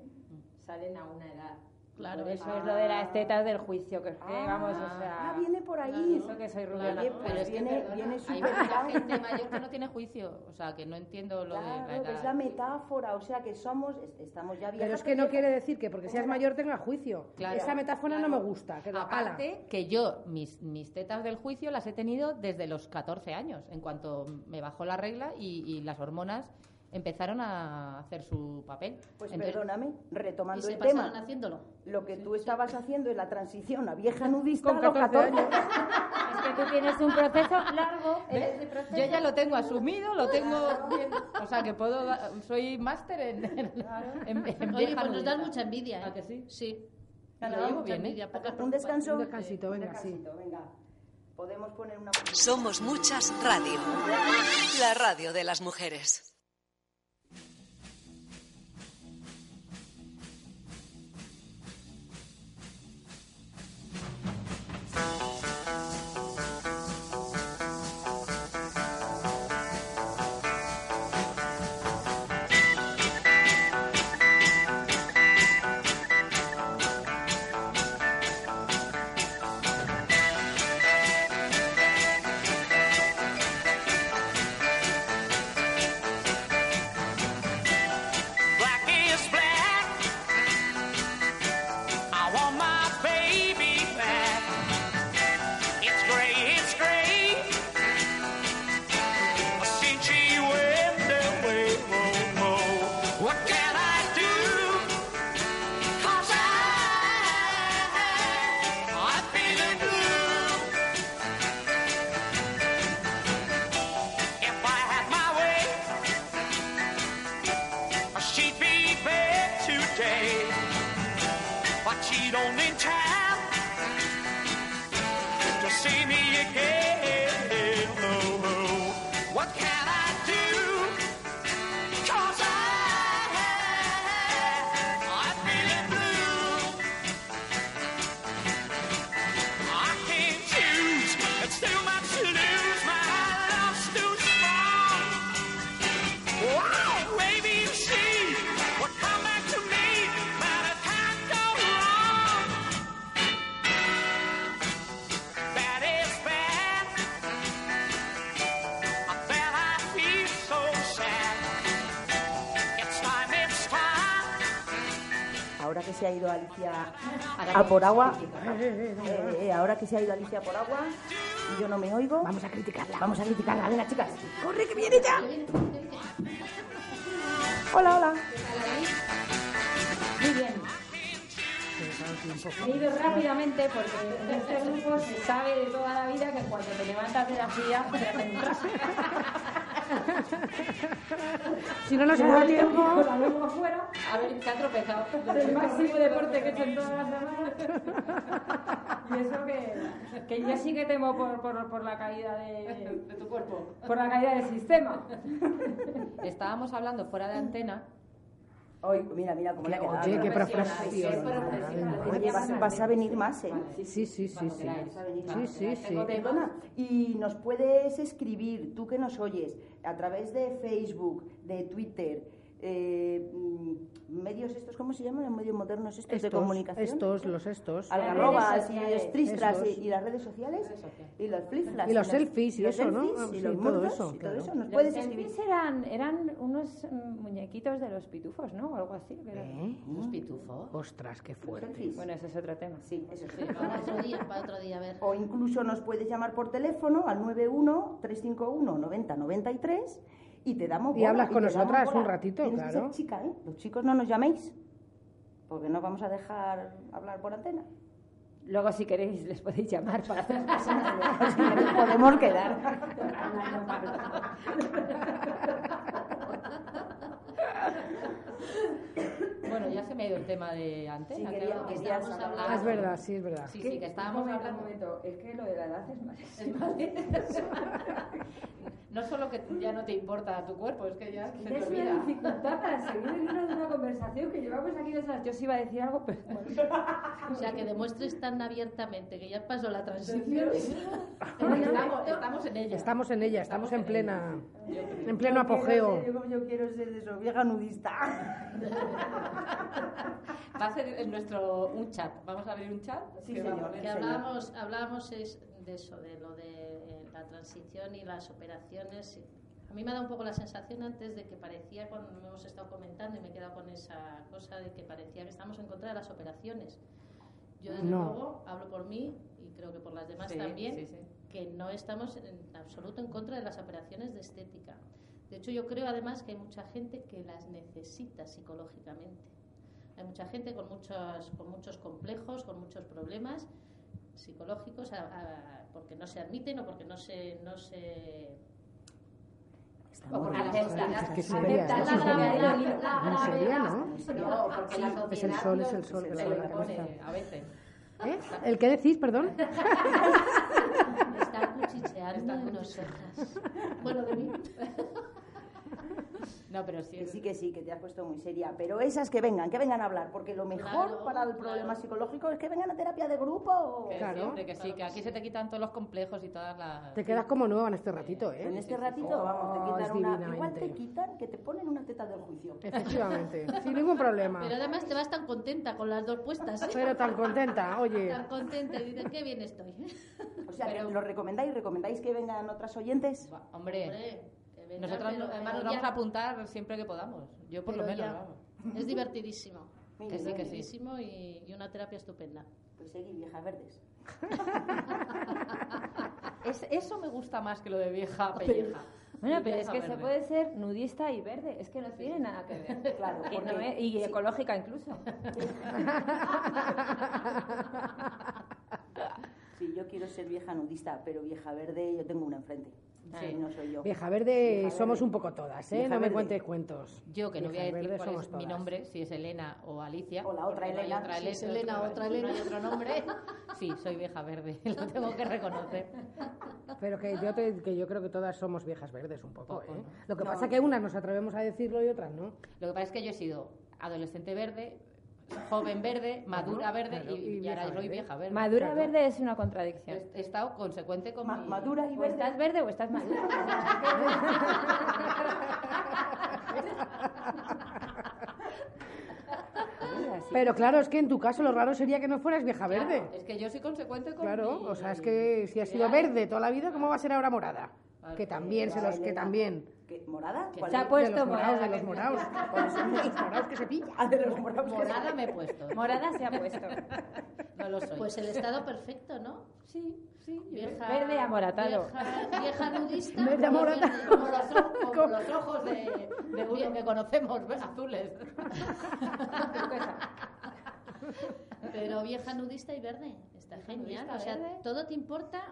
Speaker 3: salen a una edad.
Speaker 5: Claro.
Speaker 3: Por eso es lo de las tetas del juicio, que es que vamos, o
Speaker 2: Ah,
Speaker 3: sea.
Speaker 2: viene por ahí.
Speaker 3: Eso que soy
Speaker 4: Claro,
Speaker 3: pues
Speaker 2: pues
Speaker 4: pero es que
Speaker 2: viene-
Speaker 4: perdona,
Speaker 2: viene
Speaker 4: hay mucha gente mayor que no tiene juicio. O sea, que no entiendo lo de la
Speaker 2: Claro, que
Speaker 4: edad.
Speaker 2: es la metáfora, o sea que somos, est- estamos ya viejas.
Speaker 1: Pero es que no quiere decir que porque seas mayor tengas juicio.
Speaker 4: Claro,
Speaker 1: Esa metáfora no me gusta. Que la pala.
Speaker 4: Aparte, que yo, mis, mis tetas del juicio las he tenido desde los 14 años, en cuanto me bajó la regla y, y las hormonas empezaron a hacer su papel.
Speaker 2: Pues
Speaker 4: Entonces,
Speaker 2: perdóname,
Speaker 5: Y
Speaker 2: retomando
Speaker 5: se
Speaker 2: el tema.
Speaker 5: haciéndolo.
Speaker 2: Lo que tú estabas haciendo es la transición a vieja nudista
Speaker 1: Con
Speaker 2: a los
Speaker 1: 14
Speaker 2: 14
Speaker 3: Es que tú tienes un proceso largo proceso.
Speaker 4: Yo ya lo tengo asumido, lo tengo bien. O sea, que puedo. Soy máster en, en, en- en
Speaker 5: Oye,
Speaker 4: vieja
Speaker 5: pues nos das mucha envidia. ¿eh?
Speaker 4: ¿A que sí?
Speaker 5: Sí. Mucha
Speaker 4: bien, ¿eh?
Speaker 5: envidia,
Speaker 2: Un descanso.
Speaker 1: Un descansito, venga, sí.
Speaker 2: descansito, venga. Podemos poner una.
Speaker 7: Somos muchas radio. La radio de las mujeres.
Speaker 2: Alicia a por agua, eh, eh, ahora que se ha ido Alicia por agua y yo no me oigo,
Speaker 1: Vamos a criticarla.
Speaker 2: vamos a criticarla. Venga, chicas.
Speaker 1: ¡Corre, que viene ya!
Speaker 2: Hola, hola.
Speaker 3: Muy bien. He ido rápidamente porque en este grupo se sabe de toda la vida que cuando te levantas de la silla te.
Speaker 1: Si no nos da tiempo...
Speaker 3: Con la lengua afuera.
Speaker 4: A ver, se ha tropezado.
Speaker 3: Es el máximo deporte que he hecho en todas las semanas. Y eso que, que yo sí que temo por, por, por la caída de,
Speaker 4: De tu cuerpo.
Speaker 3: por la caída del sistema.
Speaker 4: Estábamos hablando fuera de antena.
Speaker 2: Hoy, mira, mira cómo le.
Speaker 1: Oye, qué
Speaker 4: Profesional,
Speaker 2: vas, a venir más, ¿eh?
Speaker 1: Sí, sí, sí, sí. Sí, sí, sí.
Speaker 2: Perdona, y nos puedes escribir, tú que nos oyes, a través de Facebook, de Twitter, eh, mm, medios estos, ¿cómo se llaman? Los medios modernos estos, de
Speaker 1: Estos,
Speaker 2: comunicación.
Speaker 1: estos, los estos.
Speaker 2: Algarrobas y los tristras y, y las redes sociales y los flip-flaps
Speaker 1: Y los selfies y
Speaker 2: los
Speaker 1: eso, ¿no?
Speaker 2: selfies y
Speaker 1: sí,
Speaker 2: los
Speaker 1: todo
Speaker 2: mundos
Speaker 1: eso,
Speaker 2: y todo
Speaker 1: claro.
Speaker 2: eso. Nos
Speaker 3: Los
Speaker 2: puedes escribir.
Speaker 3: eran, eran unos mm, muñequitos de los pitufos, ¿no? O algo así.
Speaker 1: ¿Eh?
Speaker 4: ¿Los pitufos?
Speaker 1: Ostras, qué fuerte.
Speaker 3: Bueno, ese es otro tema.
Speaker 2: Sí, eso sí.
Speaker 5: Para otro día, para otro día, a ver.
Speaker 2: O incluso nos puedes llamar por teléfono al 91-351-9093 y te damos
Speaker 1: Y
Speaker 2: bola,
Speaker 1: hablas con nosotras un ratito,
Speaker 2: Tienes que
Speaker 1: claro.
Speaker 2: ser chica, ¿eh? Los chicos no nos llaméis porque no vamos a dejar hablar por antena.
Speaker 3: Luego, si queréis, les podéis llamar para hacer
Speaker 2: Si no nos podemos quedar.
Speaker 4: Bueno, ya se me ha ido el tema de antena.
Speaker 2: Sí,
Speaker 4: que
Speaker 2: quería-
Speaker 4: que estábamos
Speaker 2: hablar.
Speaker 1: Ah,
Speaker 4: hablando.
Speaker 1: es verdad, sí, es verdad.
Speaker 4: Sí, sí, que estábamos
Speaker 3: un momento,
Speaker 4: hablando.
Speaker 3: un momento. Es que lo de la edad es malísimo.
Speaker 4: No solo que ya no te importa tu cuerpo, es que ya se te
Speaker 3: Es una
Speaker 4: olvida.
Speaker 3: dificultad para seguir hilo de una conversación que llevamos aquí dos horas. Yo sí iba a decir algo, pero...
Speaker 5: O sea, que demuestres tan abiertamente que ya pasó la transición.
Speaker 4: Estamos, estamos en ella.
Speaker 1: Estamos en ella, estamos en plena,
Speaker 4: Yo creo.
Speaker 1: en pleno
Speaker 2: Yo quiero
Speaker 1: apogeo.
Speaker 2: ser- Yo, yo quiero ser de eso, vieja nudista.
Speaker 4: Va a ser en nuestro un chat. Vamos a abrir un chat.
Speaker 2: Sí,
Speaker 4: que
Speaker 2: señor.
Speaker 5: Que hablábamos, hablábamos es de eso, de lo de eh, la transición y las operaciones. A mí me da un poco la sensación antes de que parecía, cuando hemos estado comentando, y me he quedado con esa cosa de que parecía que estamos en contra de las operaciones. Yo, desde
Speaker 1: No.
Speaker 5: luego, hablo por mí y creo que por las demás
Speaker 4: Sí,
Speaker 5: también,
Speaker 4: sí, sí.
Speaker 5: que no estamos en absoluto en contra de las operaciones de estética. De hecho, yo creo además que hay mucha gente que las necesita psicológicamente. Hay mucha gente con muchos, con muchos complejos, con muchos problemas psicológicos, a- a- porque no se admiten o porque no se, no se
Speaker 4: la
Speaker 1: Es que es
Speaker 3: Aceptar
Speaker 1: ¿eh?
Speaker 3: la gravedad.
Speaker 1: Muy seria, ¿no?
Speaker 4: No, porque la
Speaker 1: Es el
Speaker 4: sociedad
Speaker 1: sol, es el sol,
Speaker 4: se
Speaker 1: el
Speaker 4: le
Speaker 1: sol, la
Speaker 4: pone
Speaker 1: cabeza.
Speaker 4: a veces.
Speaker 1: ¿Eh? ¿El qué decís, perdón?
Speaker 5: estar cuchicheando en nosotras. Bueno, de mí.
Speaker 4: No, pero sí.
Speaker 2: Que sí, que sí, que te has puesto muy seria. Pero esas que vengan, que vengan a hablar, porque lo mejor
Speaker 5: Claro,
Speaker 2: para el problema
Speaker 5: claro.
Speaker 2: psicológico es que vengan a terapia de grupo.
Speaker 4: Que
Speaker 1: Claro.
Speaker 4: siempre, que sí,
Speaker 5: Claro
Speaker 4: que aquí
Speaker 5: sí.
Speaker 4: se te quitan todos los complejos y todas las...
Speaker 1: Te quedas como nueva en este ratito,
Speaker 2: En
Speaker 1: ¿eh?
Speaker 2: este ratito, vamos, te
Speaker 1: Oh,
Speaker 2: quitan una. Igual te quitan que te ponen una teta del juicio.
Speaker 1: Efectivamente, sin ningún problema.
Speaker 5: Pero además te vas tan contenta con las dos puestas. ¿eh?
Speaker 1: Pero tan contenta, oye.
Speaker 5: Tan contenta y dices, qué bien estoy.
Speaker 2: O sea,
Speaker 4: Pero-
Speaker 2: ¿lo recomendáis? ¿Recomendáis que vengan otras oyentes?
Speaker 4: Hombre,
Speaker 5: venga,
Speaker 4: nosotros
Speaker 5: pero-
Speaker 4: además
Speaker 5: pero
Speaker 4: nos vamos
Speaker 5: ya.
Speaker 4: a apuntar siempre que podamos. Yo por lo menos,
Speaker 5: ya. Es divertidísimo.
Speaker 2: Muy
Speaker 4: Que
Speaker 2: bien,
Speaker 4: sí, que sí.
Speaker 5: Divertidísimo y, y una terapia estupenda.
Speaker 2: Pues seguid, viejas verdes.
Speaker 4: Es, eso me gusta más que lo de vieja pelleja.
Speaker 3: Bueno, pero es que se puede ser nudista y verde, es que no tiene nada que ver.
Speaker 2: Claro,
Speaker 3: Y,
Speaker 2: porque-
Speaker 3: no es- y ecológica incluso.
Speaker 2: Sí, yo quiero ser vieja nudista, pero vieja verde yo tengo una enfrente.
Speaker 4: Sí.
Speaker 2: no soy yo.
Speaker 1: Vieja verde
Speaker 2: Vieja
Speaker 1: somos
Speaker 2: verde.
Speaker 1: un poco todas, ¿eh?
Speaker 2: Vieja
Speaker 1: no me cuentes cuentos.
Speaker 4: Yo que no voy a decir cuál es mi nombre, si es Elena o Alicia.
Speaker 2: O la otra Elena.
Speaker 4: otra
Speaker 5: Si es
Speaker 4: Elena,
Speaker 5: otra
Speaker 4: no hay
Speaker 5: Elena.
Speaker 4: otro nombre. Sí, soy vieja verde, lo tengo que reconocer.
Speaker 1: Pero que yo, te- que yo creo que todas somos viejas verdes un poco,
Speaker 4: Poco,
Speaker 1: ¿eh?
Speaker 4: ¿no?
Speaker 1: Lo que
Speaker 2: No.
Speaker 1: pasa que unas nos atrevemos a decirlo y otras no.
Speaker 4: Lo que pasa es que yo he sido adolescente verde, joven verde, madura verde
Speaker 1: claro,
Speaker 4: y,
Speaker 1: y
Speaker 4: y ahora
Speaker 1: vieja
Speaker 4: soy
Speaker 1: verde.
Speaker 4: vieja verde.
Speaker 3: Madura
Speaker 1: Claro.
Speaker 3: verde es una contradicción.
Speaker 4: He, estado consecuente con
Speaker 2: Ma-
Speaker 4: mi...
Speaker 2: madura y
Speaker 3: O
Speaker 2: verde.
Speaker 3: estás verde o estás madura.
Speaker 1: Pero claro, es que en tu caso lo raro sería que no fueras vieja
Speaker 4: Claro,
Speaker 1: verde.
Speaker 4: Es que yo soy consecuente con
Speaker 1: Claro,
Speaker 4: mi-
Speaker 1: o sea, es que si has sido verde toda la vida, ¿cómo va a ser ahora morada? Que también, se los, que también.
Speaker 2: ¿Qué, ¿Morada?
Speaker 3: Que
Speaker 2: ¿Cuál
Speaker 3: se ha
Speaker 2: es?
Speaker 3: puesto
Speaker 1: de los morados,
Speaker 3: morada,
Speaker 1: de los
Speaker 3: que-
Speaker 1: morados. Con los morados que se pilla.
Speaker 2: Ah, de los morados.
Speaker 4: Morada me he puesto.
Speaker 3: Morada se ha puesto.
Speaker 4: No lo soy.
Speaker 5: Pues el estado perfecto, ¿no?
Speaker 3: Sí, sí.
Speaker 5: Vieja,
Speaker 3: Verde amoratado.
Speaker 5: Vieja, vieja nudista.
Speaker 1: Verde amoratado.
Speaker 4: Como los, ojos- como los ojos de, de uno que conocemos, ¿ves? azules.
Speaker 5: Pero vieja nudista y verde. Está genial. O sea, todo te importa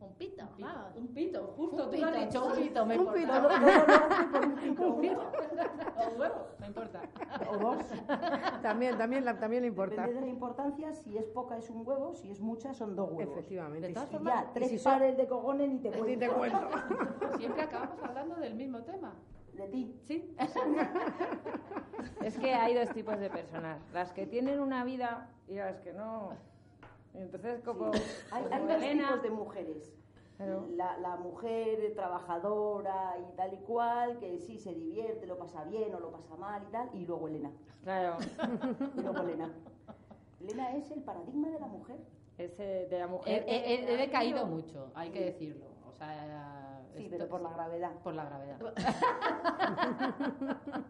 Speaker 5: un pito. vamos.
Speaker 4: Un pito, justo.
Speaker 5: Un
Speaker 4: tú lo has dicho, un pito. Me
Speaker 1: Un
Speaker 4: importa.
Speaker 1: pito.
Speaker 2: Hace por un pito.
Speaker 4: Un pito. O un huevo, me importa.
Speaker 2: O dos.
Speaker 1: También, también, la- también le importa.
Speaker 2: Depende de la importancia, si es poca es un huevo, si es mucha son dos huevos.
Speaker 1: Efectivamente.
Speaker 4: De todas
Speaker 2: Y
Speaker 4: formas,
Speaker 2: ya, tres
Speaker 1: si son-
Speaker 2: pares de cojones ni te
Speaker 1: Ni te
Speaker 2: cuento.
Speaker 1: cuento.
Speaker 4: Siempre acabamos hablando del mismo tema.
Speaker 2: De ti.
Speaker 4: Sí.
Speaker 3: Es que hay dos tipos de personas. Las que tienen una vida y las que no. Entonces, como,
Speaker 2: Hay,
Speaker 3: como
Speaker 2: hay dos
Speaker 3: Elena,
Speaker 2: tipos de mujeres.
Speaker 3: Claro.
Speaker 2: La, la mujer trabajadora y tal y cual, que sí se divierte, lo pasa bien o lo pasa mal y tal, y luego Elena.
Speaker 3: claro,
Speaker 2: Y luego Elena. Elena es el paradigma de la mujer.
Speaker 3: es eh, de la
Speaker 4: He,
Speaker 3: mujer.
Speaker 4: he- he- he
Speaker 3: que-
Speaker 4: decaído mucho, hay que decirlo. O sea,
Speaker 2: Sí,
Speaker 4: esto-
Speaker 2: pero por la gravedad.
Speaker 4: Por la gravedad.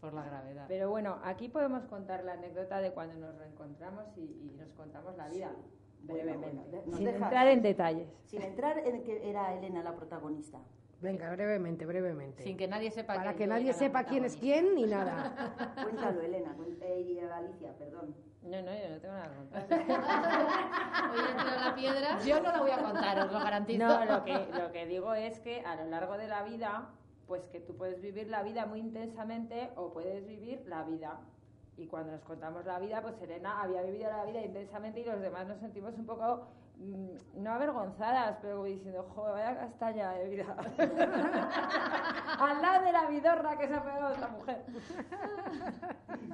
Speaker 4: por la gravedad.
Speaker 3: Pero bueno, aquí podemos contar la anécdota de cuando nos reencontramos y, y nos contamos la vida
Speaker 2: Bueno,
Speaker 3: brevemente,
Speaker 2: bueno,
Speaker 3: sin
Speaker 2: dejas-
Speaker 3: entrar en detalles.
Speaker 2: Sin entrar en que era Elena la protagonista.
Speaker 1: Venga, brevemente, brevemente.
Speaker 4: Sin que nadie sepa
Speaker 1: Para que nadie sepa quién es quién ni nada.
Speaker 2: Cuéntalo, Elena. eh, Alicia, perdón.
Speaker 3: No, no, yo no tengo nada que contar.
Speaker 5: La piedra.
Speaker 4: Yo no la voy a contar, os lo garantizo.
Speaker 3: No, lo que, lo que digo es que a lo largo de la vida, pues que tú puedes vivir la vida muy intensamente o puedes vivir la vida. Y cuando nos contamos la vida, pues Elena había vivido la vida intensamente y los demás nos sentimos un poco, mm, no avergonzadas, pero como diciendo, joder, vaya castaña de vida. Al lado de la vidorra que se ha pegado esta mujer.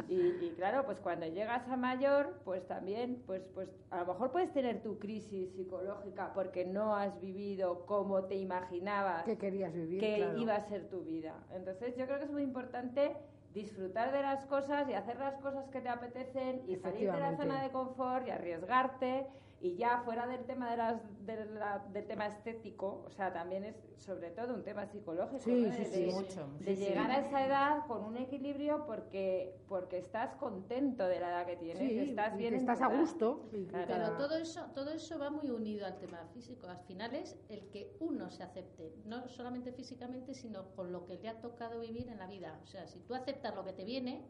Speaker 3: Y, y claro, pues cuando llegas a mayor, pues también, pues, pues a lo mejor puedes tener tu crisis psicológica porque no has vivido como te imaginabas
Speaker 1: ¿Qué querías vivir?
Speaker 3: que
Speaker 1: Claro.
Speaker 3: iba a ser tu vida. Entonces yo creo que es muy importante disfrutar de las cosas y hacer las cosas que te apetecen y salir de la zona de confort y arriesgarte y ya fuera del tema de las, de la- del tema estético, o sea, también es sobre todo un tema psicológico,
Speaker 1: Sí,
Speaker 3: ¿no?
Speaker 1: sí,
Speaker 3: de,
Speaker 1: sí,
Speaker 3: de-
Speaker 4: mucho.
Speaker 3: de
Speaker 1: Sí, sí.
Speaker 3: llegar a esa edad con un equilibrio porque porque estás contento de la edad que tienes,
Speaker 1: Sí,
Speaker 3: estás
Speaker 1: y
Speaker 3: bien
Speaker 1: estás a gusto.
Speaker 3: Claro.
Speaker 5: Pero todo eso, todo eso va muy unido al tema físico. Al final es el que uno se acepte, no solamente físicamente, sino con lo que le ha tocado vivir en la vida. O sea, si tú aceptas lo que te viene,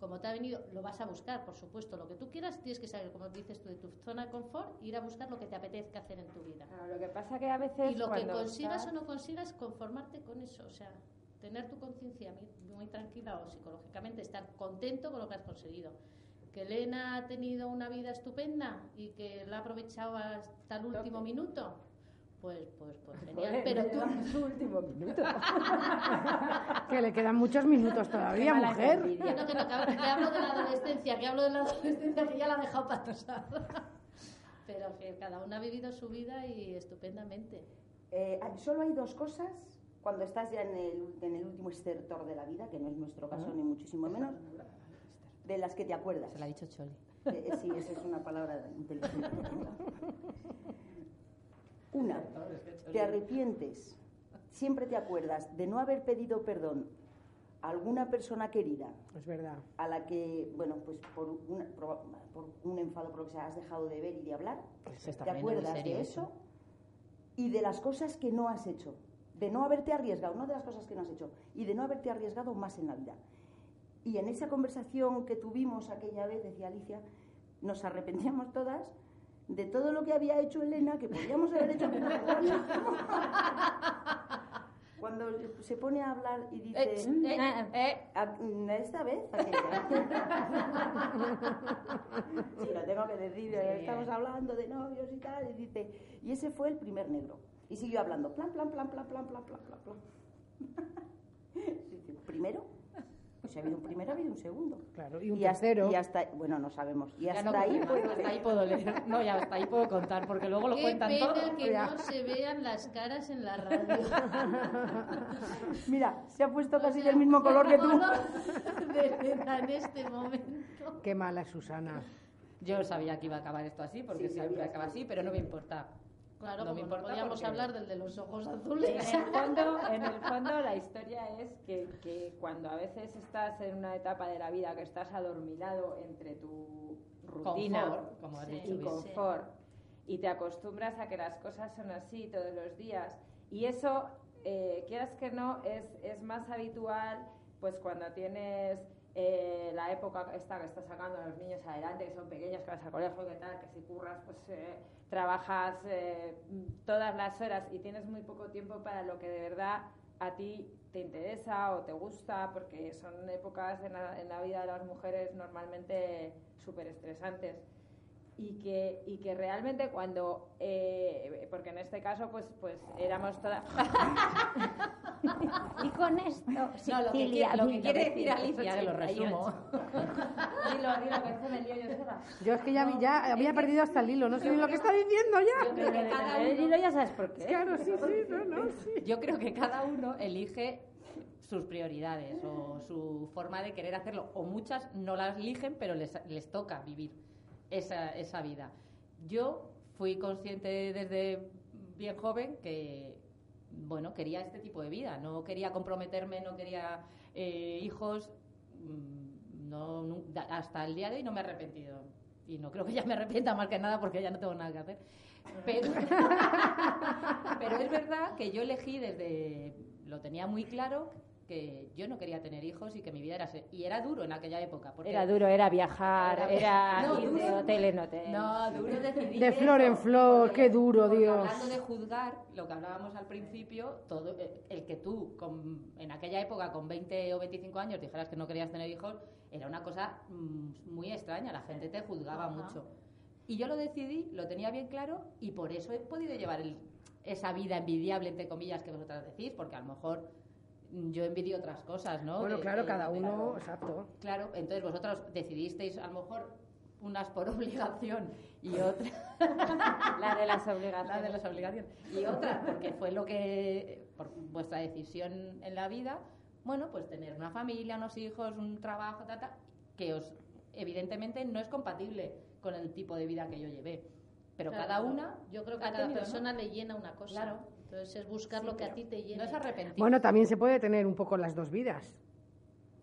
Speaker 5: como te ha venido, lo vas a buscar, por supuesto. Lo que tú quieras, tienes que salir, como dices tú, de tu zona de confort, ir a buscar lo que te apetezca hacer en tu vida.
Speaker 3: Claro, lo que pasa que a veces
Speaker 5: Y lo que consigas
Speaker 3: estás-
Speaker 5: o no consigas, conformarte con eso. O sea, tener tu conciencia muy, muy tranquila o psicológicamente, estar contento con lo que has conseguido. Que Elena ha tenido una vida estupenda y que la ha aprovechado hasta el último minuto. Pues, pues, pues genial. Pero tú,
Speaker 3: su último minuto.
Speaker 1: Que le quedan muchos minutos todavía, mujer.
Speaker 5: que no, que no, que hablo- de la adolescencia, que hablo de la adolescencia que ya la ha dejado patosar. Pero que cada uno ha vivido su vida y estupendamente.
Speaker 2: Eh, solo hay dos cosas cuando estás ya en el, en el último estertor de la vida, que no es nuestro caso ni muchísimo menos, de las que te acuerdas.
Speaker 4: Se la ha dicho Choli.
Speaker 2: Eh, eh, sí, esa es una palabra inteligente. Una, te arrepientes, siempre te acuerdas de no haber pedido perdón a alguna persona querida
Speaker 1: Es verdad.
Speaker 2: a la que, bueno, pues por, un enfado, por lo que sea, has dejado de ver y de hablar,
Speaker 4: Se está
Speaker 2: te acuerdas
Speaker 4: serio
Speaker 2: de eso y de las cosas que no has hecho, de no haberte arriesgado, no de las cosas que no has hecho, y de no haberte arriesgado más en la vida. Y en esa conversación que tuvimos aquella vez, decía Alicia, nos arrepentíamos todas de todo lo que había hecho Elena, que podíamos haber hecho con Cuando se pone a hablar y dice...
Speaker 4: Eh, eh, eh.
Speaker 2: "Ah, Esta vez, aquella". sí, lo tengo que decir,
Speaker 4: Sí.
Speaker 2: estamos hablando de novios y tal, y dice, y ese fue el primer negro. Y siguió hablando, plan, plan, plan, plan, plan, plan, plan, plan, plan. ¿Primero? Si ha habido un primero, ha habido un segundo.
Speaker 1: Claro. Y un
Speaker 2: y hasta,
Speaker 1: tercero.
Speaker 2: y hasta- bueno, no sabemos. Y
Speaker 4: Ya
Speaker 2: hasta
Speaker 4: no
Speaker 2: ahí,
Speaker 4: más, hasta ahí puedo leer. No, ya hasta ahí puedo contar, porque luego lo
Speaker 5: Qué
Speaker 4: cuentan
Speaker 5: pena
Speaker 4: todo.
Speaker 5: que
Speaker 1: Ya.
Speaker 5: no se vean las caras en la radio.
Speaker 2: mira, se ha puesto casi
Speaker 5: sea,
Speaker 2: del mismo color que tú.
Speaker 5: de en este momento.
Speaker 1: Qué mala Susana.
Speaker 4: Yo sabía que iba a acabar esto así, porque
Speaker 2: Sí,
Speaker 4: siempre acaba
Speaker 2: sí.
Speaker 4: así, pero no me importa.
Speaker 5: Claro,
Speaker 3: no me
Speaker 5: podíamos
Speaker 3: porque-
Speaker 5: hablar del de los ojos
Speaker 3: En
Speaker 5: azules.
Speaker 3: el, fondo, en el fondo la historia es que, que cuando a veces estás en una etapa de la vida que estás adormilado entre tu rutina
Speaker 4: Confort, como has
Speaker 5: Sí.
Speaker 4: dicho.
Speaker 3: y confort y te acostumbras a que las cosas son así todos los días y eso eh, quieras que no es, es más habitual pues cuando tienes eh, la época esta que estás sacando a los niños adelante que son pequeños que vas al colegio que tal que si curras pues eh, trabajas eh, todas las horas y tienes muy poco tiempo para lo que de verdad a ti te interesa o te gusta porque son épocas en la, en la vida de las mujeres normalmente súper estresantes y que, y que realmente cuando, eh, porque en este caso pues, pues éramos todas... y con esto,
Speaker 4: No, lo que, quiere- lo que
Speaker 3: mil
Speaker 4: quiere decir Alicia, que lo resumo.
Speaker 3: Dilo, dilo, que es que me lío yo sola.
Speaker 1: Yo es que ya, vi- ya había perdido hasta el hilo, no sé ni lo que está diciendo ya.
Speaker 4: Yo creo que cada
Speaker 3: El hilo ya sabes por qué.
Speaker 1: Claro, sí, sí, no, no, sí.
Speaker 4: yo creo que cada uno elige sus prioridades o su forma de querer hacerlo. O muchas no las eligen, pero les, les toca vivir esa, esa vida. Yo fui consciente desde bien joven que, bueno, quería este tipo de vida. No quería comprometerme, no quería eh, hijos. mm, No, da- hasta el día de hoy no me he arrepentido. Y no creo que ya me arrepienta más que nada porque ya no tengo nada que hacer. Pero, pero es verdad que yo elegí desde, lo tenía muy claro, que yo no quería tener hijos y que mi vida era... Y era duro en aquella época. Porque
Speaker 3: Era duro, era viajar,
Speaker 4: Era-
Speaker 3: era
Speaker 4: No,
Speaker 3: ir de hotel en hotel.
Speaker 4: No, duro decidir
Speaker 1: De flor en flor,
Speaker 4: porque-
Speaker 1: qué duro, Dios.
Speaker 4: Hablando de juzgar, lo que hablábamos al principio, todo eh, el que tú, con- en aquella época, con 20 o 25 años, dijeras que no querías tener hijos, era una cosa mm, muy extraña, la gente te juzgaba
Speaker 5: Ajá.
Speaker 4: mucho. Y yo lo decidí, lo tenía bien claro, y por eso he podido llevar el- esa vida envidiable, entre comillas, que vosotras decís, porque a lo mejor yo envidio otras cosas, ¿no?
Speaker 1: Bueno,
Speaker 4: De-
Speaker 1: claro,
Speaker 4: de-
Speaker 1: cada
Speaker 4: de-
Speaker 1: uno, exacto.
Speaker 4: Claro, entonces vosotros decidisteis a lo mejor unas por obligación y otras
Speaker 3: La de las obligaciones.
Speaker 4: la de las obligaciones y otras porque fue lo que por vuestra decisión en la vida, bueno, pues tener una familia, unos hijos, un trabajo, ta, ta, que os evidentemente no es compatible con el tipo de vida que yo llevé. Pero
Speaker 5: Claro,
Speaker 4: cada una
Speaker 5: Yo creo que a cada
Speaker 4: tenido, ¿no?
Speaker 5: persona le llena una cosa.
Speaker 4: Claro.
Speaker 5: Entonces es buscar
Speaker 4: Sí,
Speaker 5: lo que a ti te llena.
Speaker 4: no es arrepentir.
Speaker 1: Bueno, también se puede tener un poco las dos vidas.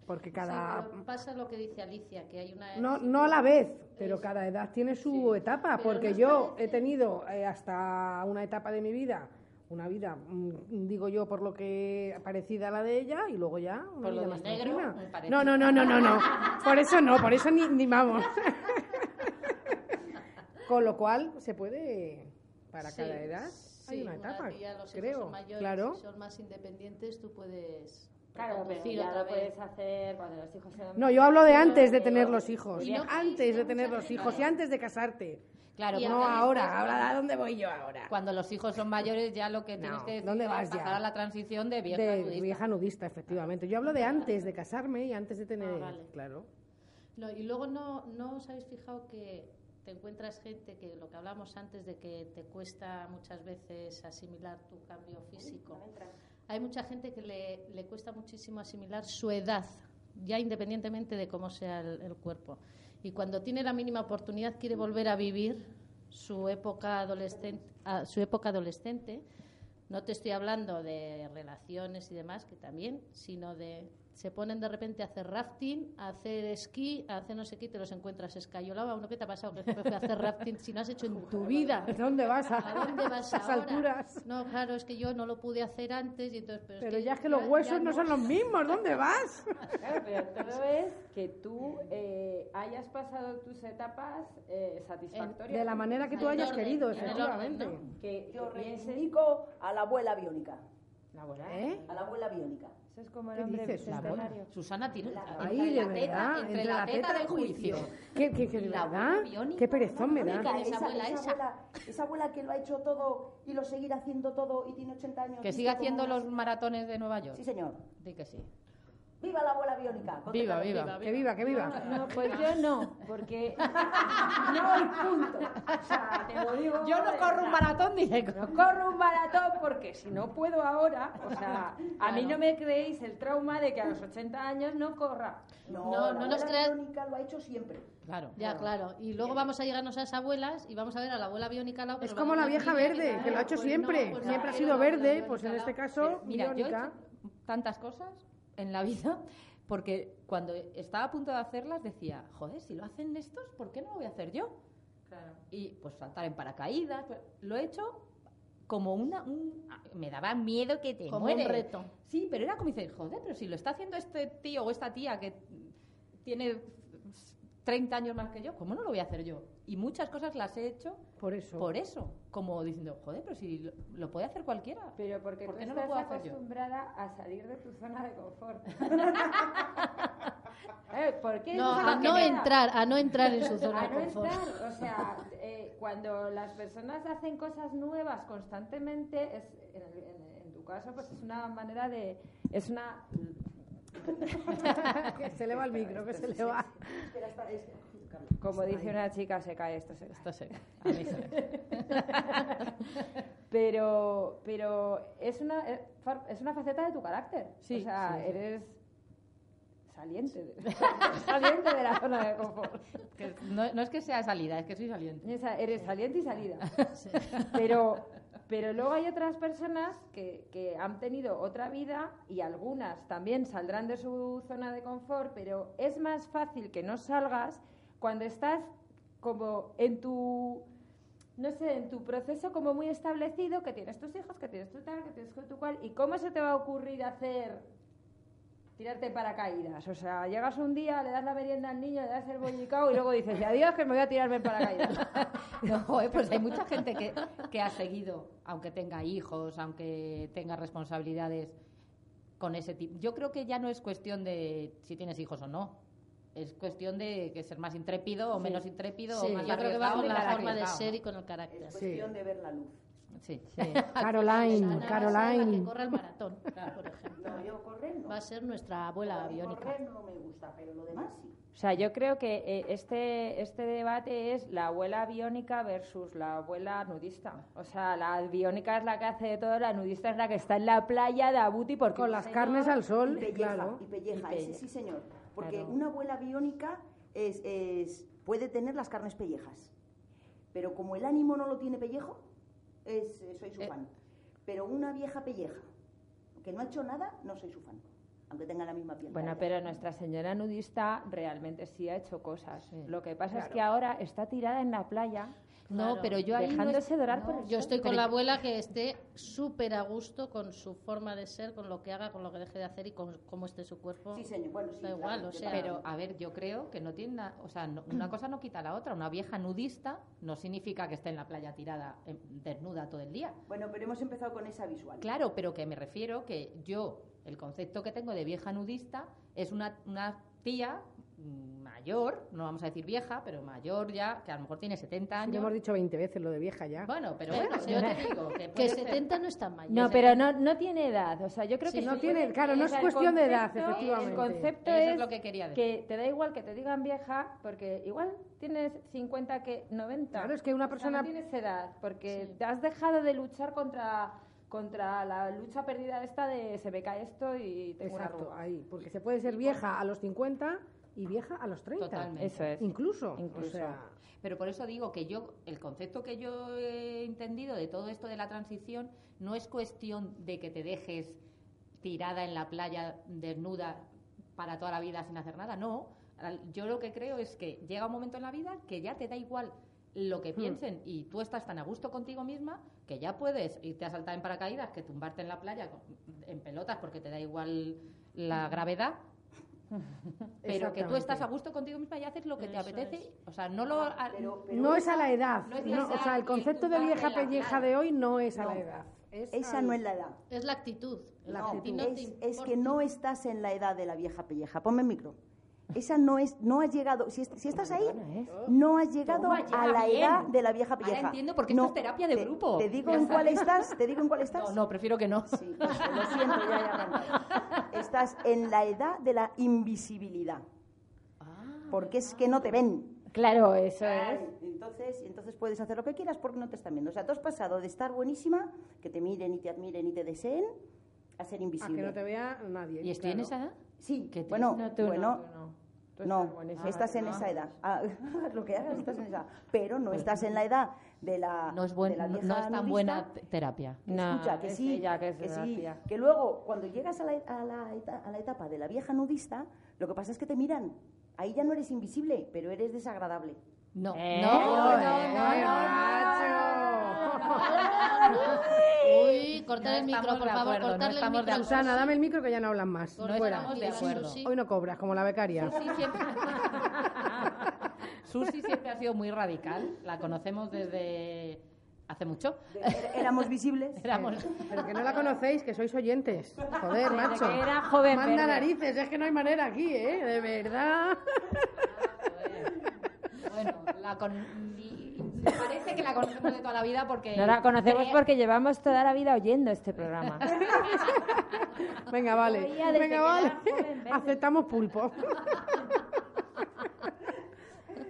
Speaker 1: Porque
Speaker 5: Sí,
Speaker 1: cada...
Speaker 5: pero pasa lo que dice Alicia, que hay una...
Speaker 1: No, no a la vez, pero
Speaker 5: Es-
Speaker 1: cada edad tiene su
Speaker 5: Sí,
Speaker 1: etapa,
Speaker 5: pero
Speaker 1: porque
Speaker 5: nos
Speaker 1: yo
Speaker 5: parece-
Speaker 1: he tenido eh, hasta una etapa de mi vida, una vida, mm, digo yo, por lo que parecida a la de ella, y luego ya una
Speaker 4: Por lo
Speaker 1: vida
Speaker 4: de
Speaker 1: más
Speaker 4: negro.
Speaker 1: No, no, no, no, no, no. Por eso no, por eso ni, ni vamos. Con lo cual se puede, para
Speaker 5: Sí,
Speaker 1: cada edad, hay
Speaker 5: sí,
Speaker 1: una etapa,
Speaker 5: que ya los hijos
Speaker 1: creo.
Speaker 5: son mayores
Speaker 1: claro.
Speaker 5: y son más independientes, tú puedes
Speaker 3: Claro, pero
Speaker 5: reconducir
Speaker 3: ya
Speaker 5: otra
Speaker 3: lo
Speaker 5: vez.
Speaker 3: puedes hacer cuando los hijos sean...
Speaker 1: No, yo hablo de antes de tener los hijos,
Speaker 5: Y no-
Speaker 1: antes de tener los hijos y antes de casarte.
Speaker 4: Claro,
Speaker 5: Y
Speaker 1: No
Speaker 5: ahora
Speaker 1: ahora,
Speaker 5: después,
Speaker 1: ahora ¿a dónde voy yo ahora?
Speaker 4: cuando los hijos son mayores ya lo que
Speaker 1: No,
Speaker 4: tienes que decir
Speaker 1: ¿dónde
Speaker 4: es
Speaker 1: vas ya?
Speaker 4: pasar a la transición de vieja
Speaker 1: de
Speaker 4: nudista.
Speaker 1: vieja nudista, efectivamente. Yo hablo de antes de casarme y antes de tener,
Speaker 5: Ah, vale.
Speaker 1: claro.
Speaker 5: No, y luego no, no os habéis fijado que te encuentras gente que lo que hablamos antes de que te cuesta muchas veces asimilar tu cambio físico. Hay mucha gente que le, le cuesta muchísimo asimilar su edad, ya independientemente de cómo sea el, el cuerpo. Y cuando tiene la mínima oportunidad quiere volver a vivir su época adolescente, su época adolescente. No te estoy hablando de relaciones y demás, que también, sino de se ponen de repente a hacer rafting, a hacer esquí, a hacer no sé qué, y te los encuentras escayolaba. Uno, ¿qué te ha pasado? Que fue a hacer rafting si no has hecho en tu vida.
Speaker 1: ¿A dónde vas? A,
Speaker 5: ¿A dónde vas
Speaker 1: a
Speaker 5: ahora?
Speaker 1: alturas.
Speaker 5: No, claro, es que yo no lo pude hacer antes y entonces... Pero,
Speaker 1: Pero
Speaker 5: es
Speaker 1: ya es que los huesos no son los mismos. ¿Dónde vas?
Speaker 3: Claro, pero todo es que tú eh, hayas pasado tus etapas eh, satisfactorias.
Speaker 1: De la manera que tú hayas
Speaker 5: orden,
Speaker 1: querido, efectivamente.
Speaker 5: orden,
Speaker 3: Que,
Speaker 2: Yo
Speaker 3: que
Speaker 2: reivindico a la abuela biónica.
Speaker 3: La abuela.
Speaker 1: ¿Eh?
Speaker 2: A la abuela biónica.
Speaker 3: Eso es como el
Speaker 1: ¿Qué
Speaker 3: hombre
Speaker 1: dices, la
Speaker 3: bicentenario.
Speaker 4: Susana tiene
Speaker 1: Ahí,
Speaker 4: entre
Speaker 1: de
Speaker 4: la teta,
Speaker 1: verdad,
Speaker 4: entre la teta del juicio.
Speaker 1: ¿Qué, qué, qué, de
Speaker 4: La.
Speaker 1: ¿Qué perezón me da?
Speaker 5: Biónica. esa abuela, esa.
Speaker 2: abuela, esa abuela que lo ha hecho todo y lo seguirá haciendo todo y tiene 80 años.
Speaker 4: Que siga haciendo los maratones de Nueva York.
Speaker 2: Sí, señor.
Speaker 4: Di que sí.
Speaker 2: ¡Viva la abuela biónica!
Speaker 4: Viva,
Speaker 2: Carlos.
Speaker 4: viva.
Speaker 1: Que viva, que viva.
Speaker 3: No, pues yo no, porque no hay punto. O sea, te lo digo.
Speaker 4: Yo no corro un maratón ni de
Speaker 3: No corro un maratón porque si no puedo ahora, o sea, a mí no me creéis el trauma de que a los 80 años no corra.
Speaker 2: No,
Speaker 5: No,
Speaker 2: la
Speaker 5: no
Speaker 2: abuela
Speaker 5: nos
Speaker 2: biónica lo ha hecho siempre.
Speaker 4: Claro.
Speaker 5: Ya, claro. Y luego vamos a llegarnos a esas abuelas y vamos a ver a la abuela biónica lado.
Speaker 1: Es como la vieja verde, que lo ha hecho
Speaker 5: pues
Speaker 1: siempre.
Speaker 5: no, pues
Speaker 1: Siempre ha
Speaker 5: no,
Speaker 1: sido verde,
Speaker 5: biónica
Speaker 1: pues en este caso,
Speaker 4: Mira, yo he
Speaker 1: biónica.
Speaker 4: hecho tantas cosas en la vida porque cuando estaba a punto de hacerlas decía, joder, si lo hacen estos, ¿por qué no lo voy a hacer yo? Y pues saltar en paracaídas, pues, lo he hecho como una... un- me daba miedo que te
Speaker 5: Como
Speaker 4: mueres.
Speaker 5: un reto.
Speaker 4: Sí, pero era como dices, joder, pero si lo está haciendo este tío o esta tía que tiene 30 años más que yo, ¿cómo no lo voy a hacer yo? Y muchas cosas las he hecho
Speaker 1: Por eso.
Speaker 4: por eso, como diciendo, joder, pero si lo, lo puede hacer cualquiera.
Speaker 3: Pero porque
Speaker 4: ¿Por
Speaker 3: tú
Speaker 4: qué no lo
Speaker 3: estás
Speaker 4: puedo hacer yo?
Speaker 3: acostumbrada a salir de tu zona de confort. Eh, ¿Por qué?
Speaker 5: No, a no entrar, a no entrar en su zona
Speaker 3: A
Speaker 5: de
Speaker 3: no
Speaker 5: confort.
Speaker 3: estar, o sea, eh, cuando las personas hacen cosas nuevas constantemente, es, en, en- en tu caso, pues es una manera de, es una,
Speaker 1: Que se le va el micro, que se le va.
Speaker 2: Espera, espera, es- Carlos.
Speaker 3: como dice una chica, se cae esto, se cae.
Speaker 4: Esto se a mí se
Speaker 3: Pero, pero es una, eh, es una faceta de tu carácter.
Speaker 4: Sí,
Speaker 3: o sea,
Speaker 4: sí, sí.
Speaker 3: eres saliente, de, saliente de la zona de confort.
Speaker 4: que no, no es que sea salida, es que soy saliente.
Speaker 3: Esa- Eres saliente y salida. Pero, pero luego hay otras personas que, que han tenido otra vida y algunas también saldrán de su zona de confort, pero es más fácil que no salgas cuando estás como en tu, no sé, en tu proceso como muy establecido, que tienes tus hijos, que tienes tu tal, que tienes tu cual, y cómo se te va a ocurrir hacer tirarte paracaídas. O sea, llegas un día, le das la merienda al niño, le das el bollicao y luego dices, adiós, que me voy a tirarme en paracaídas.
Speaker 4: No, joder, pues hay mucha gente que, que ha seguido, aunque tenga hijos, aunque tenga responsabilidades con ese tipo. Yo creo que ya no es cuestión de si tienes hijos o no. Es cuestión de que ser más intrépido o menos intrépido
Speaker 5: Sí,
Speaker 4: o más
Speaker 5: yo creo que va con la forma de ser y con el carácter.
Speaker 2: Es
Speaker 1: Sí.
Speaker 2: cuestión de ver la luz.
Speaker 4: Sí.
Speaker 1: Caroline,
Speaker 5: Ana va a ser la
Speaker 1: Caroline.
Speaker 5: que corre el maratón, por ejemplo.
Speaker 2: No, yo correr no.
Speaker 5: Va a ser nuestra abuela
Speaker 2: A mí
Speaker 5: biónica.
Speaker 2: Correr no me gusta, pero lo demás sí.
Speaker 3: O sea, yo creo que eh, este, este debate es la abuela biónica versus la abuela nudista. O sea, la biónica es la que hace de todo, la nudista es la que está en la playa de Abuti porque
Speaker 1: Con las
Speaker 3: señor-
Speaker 1: carnes al
Speaker 2: Y
Speaker 1: sol,
Speaker 2: pelleja,
Speaker 1: claro.
Speaker 2: y pelleja,
Speaker 3: Y
Speaker 2: ese sí señor. Porque
Speaker 3: Claro.
Speaker 2: una abuela biónica es, es- puede tener las carnes pellejas. Pero como el ánimo no lo tiene pellejo, es, eh, soy su
Speaker 4: Eh.
Speaker 2: fan. Pero una vieja pelleja, que no ha hecho nada, no soy su fan. Aunque tenga la misma piel.
Speaker 3: Bueno, pero. Nuestra Señora nudista realmente sí ha hecho cosas.
Speaker 4: Sí.
Speaker 3: Lo que pasa es que ahora está tirada en la playa
Speaker 4: No, pero yo ahí no
Speaker 3: dejándose
Speaker 4: es-
Speaker 3: dorar
Speaker 4: no,
Speaker 3: por el
Speaker 5: Yo
Speaker 3: sol.
Speaker 5: estoy con
Speaker 4: Pero-
Speaker 5: la abuela que esté súper a gusto con su forma de ser, con lo que haga, con lo que deje de hacer y con cómo esté su cuerpo.
Speaker 2: Sí, señor. Bueno, sí,
Speaker 5: Da
Speaker 2: claro,
Speaker 5: igual, o sea.
Speaker 4: Pero, a ver, yo creo que no tiene na- o sea, no- una cosa no quita la otra. Una vieja nudista no significa que esté en la playa tirada, em, desnuda todo el día.
Speaker 2: Bueno, pero hemos empezado con esa visual.
Speaker 4: Claro, pero que me refiero que yo, el concepto que tengo de vieja nudista es una, una tía mm, mayor, no vamos a decir vieja, pero mayor ya, que a lo mejor tiene 70
Speaker 1: Sí,
Speaker 4: años.
Speaker 1: le hemos dicho 20 veces lo de vieja ya.
Speaker 4: Bueno, pero bueno, yo
Speaker 5: no-
Speaker 4: te digo que,
Speaker 5: Que
Speaker 4: puede ser-
Speaker 5: 70 no está mayor.
Speaker 3: No, pero no, no tiene edad. O sea, yo creo
Speaker 1: Sí,
Speaker 3: que
Speaker 1: no tiene-
Speaker 3: puede-
Speaker 1: claro, no es cuestión de edad,
Speaker 3: concepto-
Speaker 1: efectivamente.
Speaker 3: El concepto
Speaker 4: Eso
Speaker 3: es,
Speaker 4: es lo que quería decir.
Speaker 3: que te da igual que te digan vieja, porque igual tienes 50 que 90.
Speaker 1: Claro, es que una
Speaker 3: O sea,
Speaker 1: persona-
Speaker 3: no tienes edad, porque
Speaker 5: Sí.
Speaker 3: te has dejado de luchar contra contra la lucha perdida esta de se me cae esto y tengo una
Speaker 1: Exacto,
Speaker 3: arruga.
Speaker 1: ahí. Porque se puede ser vieja a los 50 y vieja a los 30.
Speaker 4: Totalmente.
Speaker 3: Eso es.
Speaker 1: Incluso.
Speaker 3: Incluso.
Speaker 1: O sea,
Speaker 4: Pero por eso digo que yo, el concepto que yo he entendido de todo esto de la transición no es cuestión de que te dejes tirada en la playa desnuda para toda la vida sin hacer nada, no. Yo lo que creo es que llega un momento en la vida que ya te da igual lo que piensen y tú estás tan a gusto contigo misma que ya puedes irte a saltar en paracaídas que tumbarte en la playa en pelotas porque te da igual la gravedad pero que tú estás a gusto contigo misma y haces lo que te
Speaker 5: Eso
Speaker 4: apetece
Speaker 5: es.
Speaker 4: o sea no lo a-
Speaker 2: Pero- pero
Speaker 1: no es a la edad.
Speaker 4: no es la
Speaker 1: no, o sea, el concepto de vieja pelleja de hoy no es a la edad. Es
Speaker 2: Esa
Speaker 1: al-
Speaker 2: no es la edad.
Speaker 5: Es la actitud.
Speaker 1: La
Speaker 2: No,
Speaker 1: actitud.
Speaker 5: no te
Speaker 2: es, es que no estás en la edad de la vieja pelleja. Ponme el micro. Esa no es, no has llegado, si, si estás ahí, no has llegado
Speaker 4: Toma,
Speaker 2: a la
Speaker 4: bien.
Speaker 2: edad de la vieja
Speaker 4: Ahora
Speaker 2: pelleja.
Speaker 4: entiendo por qué esto es terapia de
Speaker 2: te-
Speaker 4: grupo.
Speaker 2: Te digo
Speaker 4: Ya
Speaker 2: en
Speaker 4: está.
Speaker 2: cuál estás, te digo en cuál estás.
Speaker 4: no no prefiero que no
Speaker 2: Sí, pues, lo siento, ya arrancado. Estás en la edad de la invisibilidad. Porque es que no te ven.
Speaker 3: Claro, eso es.
Speaker 2: Entonces, entonces puedes hacer lo que quieras porque no te están viendo. O sea, tú has pasado de estar buenísima, que te miren y te admiren y te deseen, a ser
Speaker 1: A
Speaker 2: invisible.
Speaker 1: que no te vea nadie.
Speaker 4: ¿Y estoy en
Speaker 1: claro.
Speaker 4: esa edad?
Speaker 2: Sí,
Speaker 4: Qué
Speaker 2: bueno,
Speaker 3: No, tú no,
Speaker 2: bueno,
Speaker 3: tú no. Tú
Speaker 2: no,
Speaker 3: estás
Speaker 2: en esa edad. Ah, lo que hagas estás en esa. Pero no estás en la edad de la,
Speaker 4: No es, buen-
Speaker 2: de la
Speaker 4: no
Speaker 2: vieja
Speaker 4: es tan
Speaker 2: nudista,
Speaker 4: buena te- terapia.
Speaker 2: que
Speaker 3: No,
Speaker 2: escucha, que
Speaker 3: es
Speaker 2: sí,
Speaker 3: ella que es
Speaker 2: que sí,
Speaker 3: tía.
Speaker 2: que luego cuando llegas a la, a, la, eta- a la etapa de la vieja nudista, lo que pasa es que te miran. Ahí ya no eres invisible, pero eres desagradable.
Speaker 4: No,
Speaker 3: ¿Eh?
Speaker 4: no, no,
Speaker 1: ¡Eh,
Speaker 4: no, no,
Speaker 1: macho!
Speaker 5: Uy, cortar
Speaker 4: No
Speaker 5: el micro, por favor,
Speaker 4: acuerdo, no
Speaker 5: cortarle el micro.
Speaker 1: Susana, dame el micro que ya no hablan más.
Speaker 4: No
Speaker 1: Fuera.
Speaker 4: estamos de acuerdo.
Speaker 5: sí.
Speaker 1: Hoy no cobras, como la becaria.
Speaker 4: Susi siempre... Susi siempre ha sido muy radical. La conocemos desde hace mucho.
Speaker 2: De- é- Éramos visibles.
Speaker 4: Éramos...
Speaker 1: Pero que no la conocéis, que sois oyentes. Joder, macho.
Speaker 3: que era joven
Speaker 1: Manda
Speaker 3: verde.
Speaker 1: narices, es que no hay manera aquí, ¿eh? De verdad.
Speaker 4: Bueno, la con... me parece que la conocemos de toda la vida porque...
Speaker 3: No la conocemos
Speaker 4: Cre-
Speaker 3: porque llevamos toda la vida oyendo este programa.
Speaker 1: Venga, vale. Venga, vale. Aceptamos pulpo.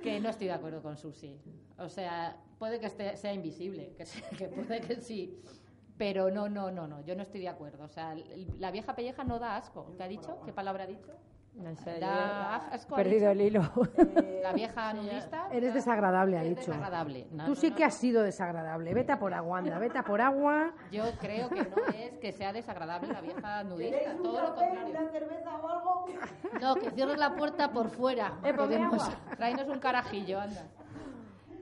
Speaker 4: que no estoy de acuerdo con Susi. O sea, puede que esté- sea invisible, que, sí- que puede que sí. Pero no, no, no, no, yo no estoy de acuerdo. O sea, la vieja pelleja no da asco. ¿Qué ha dicho? ¿Qué palabra ha dicho?
Speaker 3: Yo
Speaker 4: asco.
Speaker 3: perdido el hilo.
Speaker 4: La vieja nudista.
Speaker 1: Eres
Speaker 4: da-
Speaker 1: desagradable, ha dicho.
Speaker 4: desagradable. No,
Speaker 1: Tú
Speaker 4: no,
Speaker 1: sí
Speaker 4: no,
Speaker 1: que has sido desagradable. Vete a por agua, anda, vete a por agua.
Speaker 4: Yo creo que no es que sea desagradable la vieja nudista, todo lo contrario.
Speaker 2: cerveza o algo?
Speaker 5: No, que cierres la puerta por fuera.
Speaker 3: Eh.
Speaker 4: Tráenos un carajillo, anda.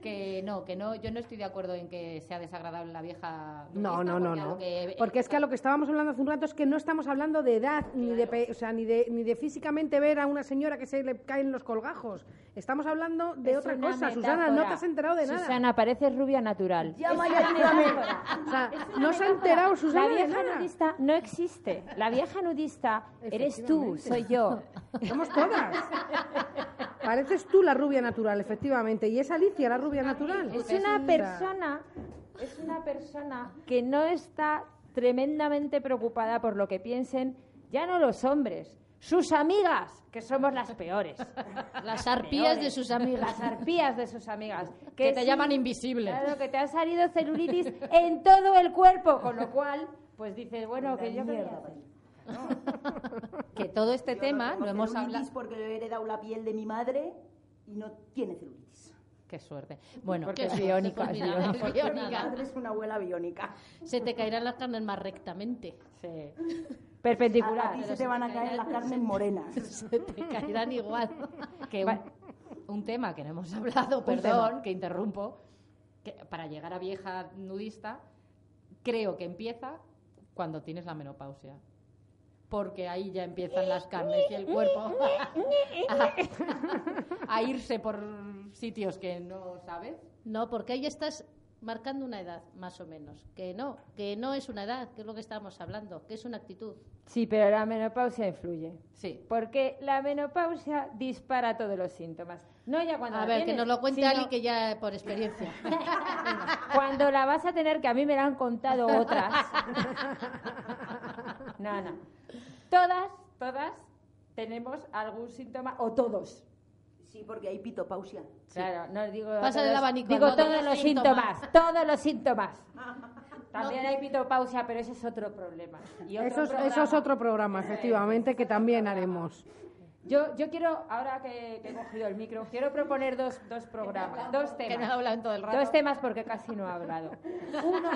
Speaker 4: Que no, que no, yo no estoy de acuerdo en que sea desagradable la vieja.
Speaker 1: No, no, no, no.
Speaker 4: que-
Speaker 1: Porque es que a lo que estábamos hablando hace un rato es que no estamos hablando de edad, ni de, pe- o sea, ni de, ni de físicamente ver a una señora que se le caen los colgajos. Estamos hablando de
Speaker 3: Es
Speaker 1: otra cosa. Susana, no te has enterado de nada.
Speaker 3: Susana, pareces rubia natural.
Speaker 2: Llama y ayúdame.
Speaker 1: O sea, no se ha enterado Susana
Speaker 3: La
Speaker 1: de
Speaker 3: vieja
Speaker 1: nada.
Speaker 3: nudista no existe. La vieja nudista eres tú, soy yo.
Speaker 1: Somos todas. Pareces tú la rubia natural, efectivamente. Y es Alicia la rubia natural.
Speaker 3: Es una persona, es una persona que no está tremendamente preocupada por lo que piensen ya no los hombres, sus amigas, que somos las peores.
Speaker 5: Las arpías de sus amigas.
Speaker 3: Las arpías de sus amigas.
Speaker 4: Que te
Speaker 3: sí,
Speaker 4: llaman invisible.
Speaker 3: Claro, que te ha salido celulitis en todo el cuerpo, con lo cual, pues dices, bueno, que yo quería hacer.
Speaker 4: Que todo este
Speaker 2: Yo
Speaker 4: tema
Speaker 2: tengo
Speaker 4: lo hemos hablado.
Speaker 2: porque he heredado la piel de mi madre y no tiene celulitis.
Speaker 4: Qué suerte. Bueno,
Speaker 3: Porque
Speaker 4: que
Speaker 3: es biónica, es biónica.
Speaker 5: es
Speaker 2: Mi
Speaker 5: biónica.
Speaker 2: madre es una abuela biónica.
Speaker 5: Se te caerán las carnes más rectamente.
Speaker 3: Sí.
Speaker 2: A,
Speaker 3: Perpendicular.
Speaker 2: a ti se te van a caer las carnes morenas.
Speaker 5: Se te caerán igual.
Speaker 4: que un, un tema que no hemos hablado, perdón, que interrumpo, que para llegar a vieja nudista, creo que empieza cuando tienes la menopausia. Porque ahí ya empiezan las carnes y el cuerpo a, a irse por sitios que no sabes.
Speaker 5: No, porque ahí estás marcando una edad, más o menos. Que no, que no es una edad, que es lo que estamos hablando, que es una actitud.
Speaker 3: Sí, pero la menopausia influye.
Speaker 4: Sí.
Speaker 3: Porque la menopausia dispara todos los síntomas. No ya cuando
Speaker 5: A
Speaker 3: la
Speaker 5: ver, que nos lo cuente
Speaker 3: sino
Speaker 5: Ali, que ya por experiencia.
Speaker 3: Cuando la vas a tener, que a mí me la han contado otras. No, no. Todas, todas tenemos algún síntoma, o todos.
Speaker 2: Sí, porque hay pitopausia.
Speaker 3: Claro, no digo.
Speaker 5: El
Speaker 3: todos,
Speaker 5: abanico,
Speaker 3: Digo
Speaker 5: no
Speaker 3: todos
Speaker 5: los síntomas.
Speaker 3: síntomas, todos los síntomas. También hay pitopausia, pero ese es otro problema. Y otro
Speaker 1: Eso
Speaker 3: programa.
Speaker 1: eso es otro programa, efectivamente, que también haremos.
Speaker 3: Yo, yo quiero, ahora que, que he cogido el micro, quiero proponer dos, dos programas, dos
Speaker 4: Que
Speaker 3: temas.
Speaker 4: no he hablado en todo el rato.
Speaker 3: Dos temas porque casi no he hablado. Uno,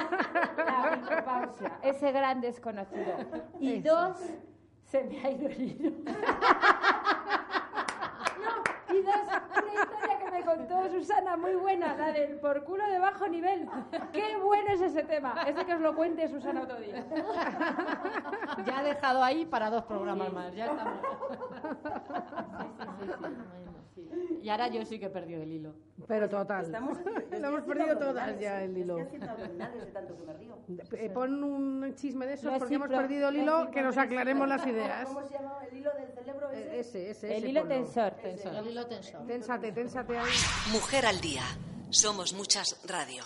Speaker 3: la menopausia, ese gran desconocido. Y dos, se me ha ido el hilo. No, y dos, una historia que me contó Susana, muy buena, la del por culo de bajo nivel. Qué bueno es ese tema. Ese que os lo cuente Susana otro día.
Speaker 4: Ya ha dejado ahí para dos programas más. Ya estamos. Y ahora yo sí que he perdido el hilo.
Speaker 1: Pero total.
Speaker 2: Estamos,
Speaker 1: Lo hemos perdido todas ya el hilo.
Speaker 2: Estoy haciendo abdominales de tanto que me río.
Speaker 1: Eh, Pon un chisme de esos porque hemos perdido el
Speaker 3: lo
Speaker 1: hilo, que nos aclaremos las ideas.
Speaker 2: ¿Cómo se llama el hilo del cerebro ese?
Speaker 1: Eh, Ese, ese,
Speaker 3: El
Speaker 1: ese,
Speaker 3: hilo
Speaker 1: ponlo.
Speaker 3: tensor.
Speaker 5: El hilo tensor.
Speaker 1: Ténsate, ténsate ahí.
Speaker 7: Mujer al día. Somos muchas radio.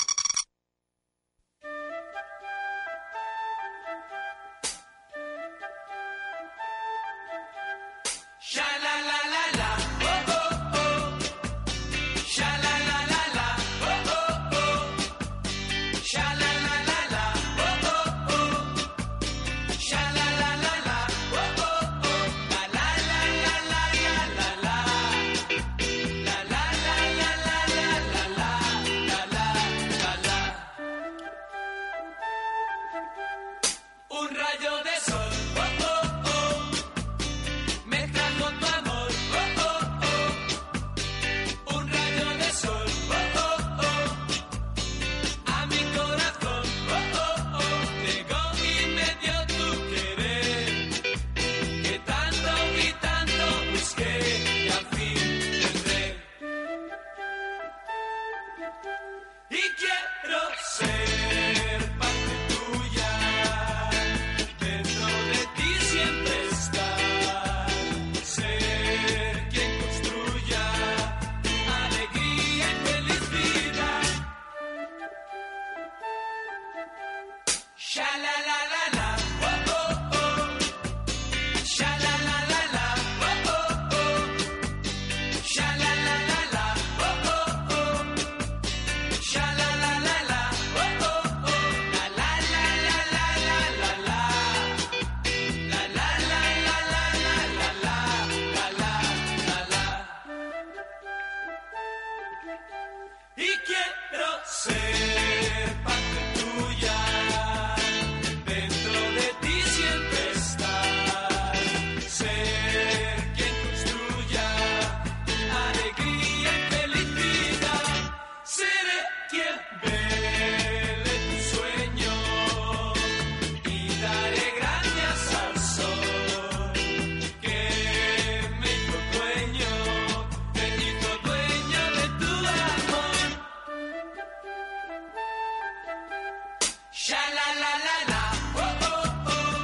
Speaker 7: Oh, oh, oh.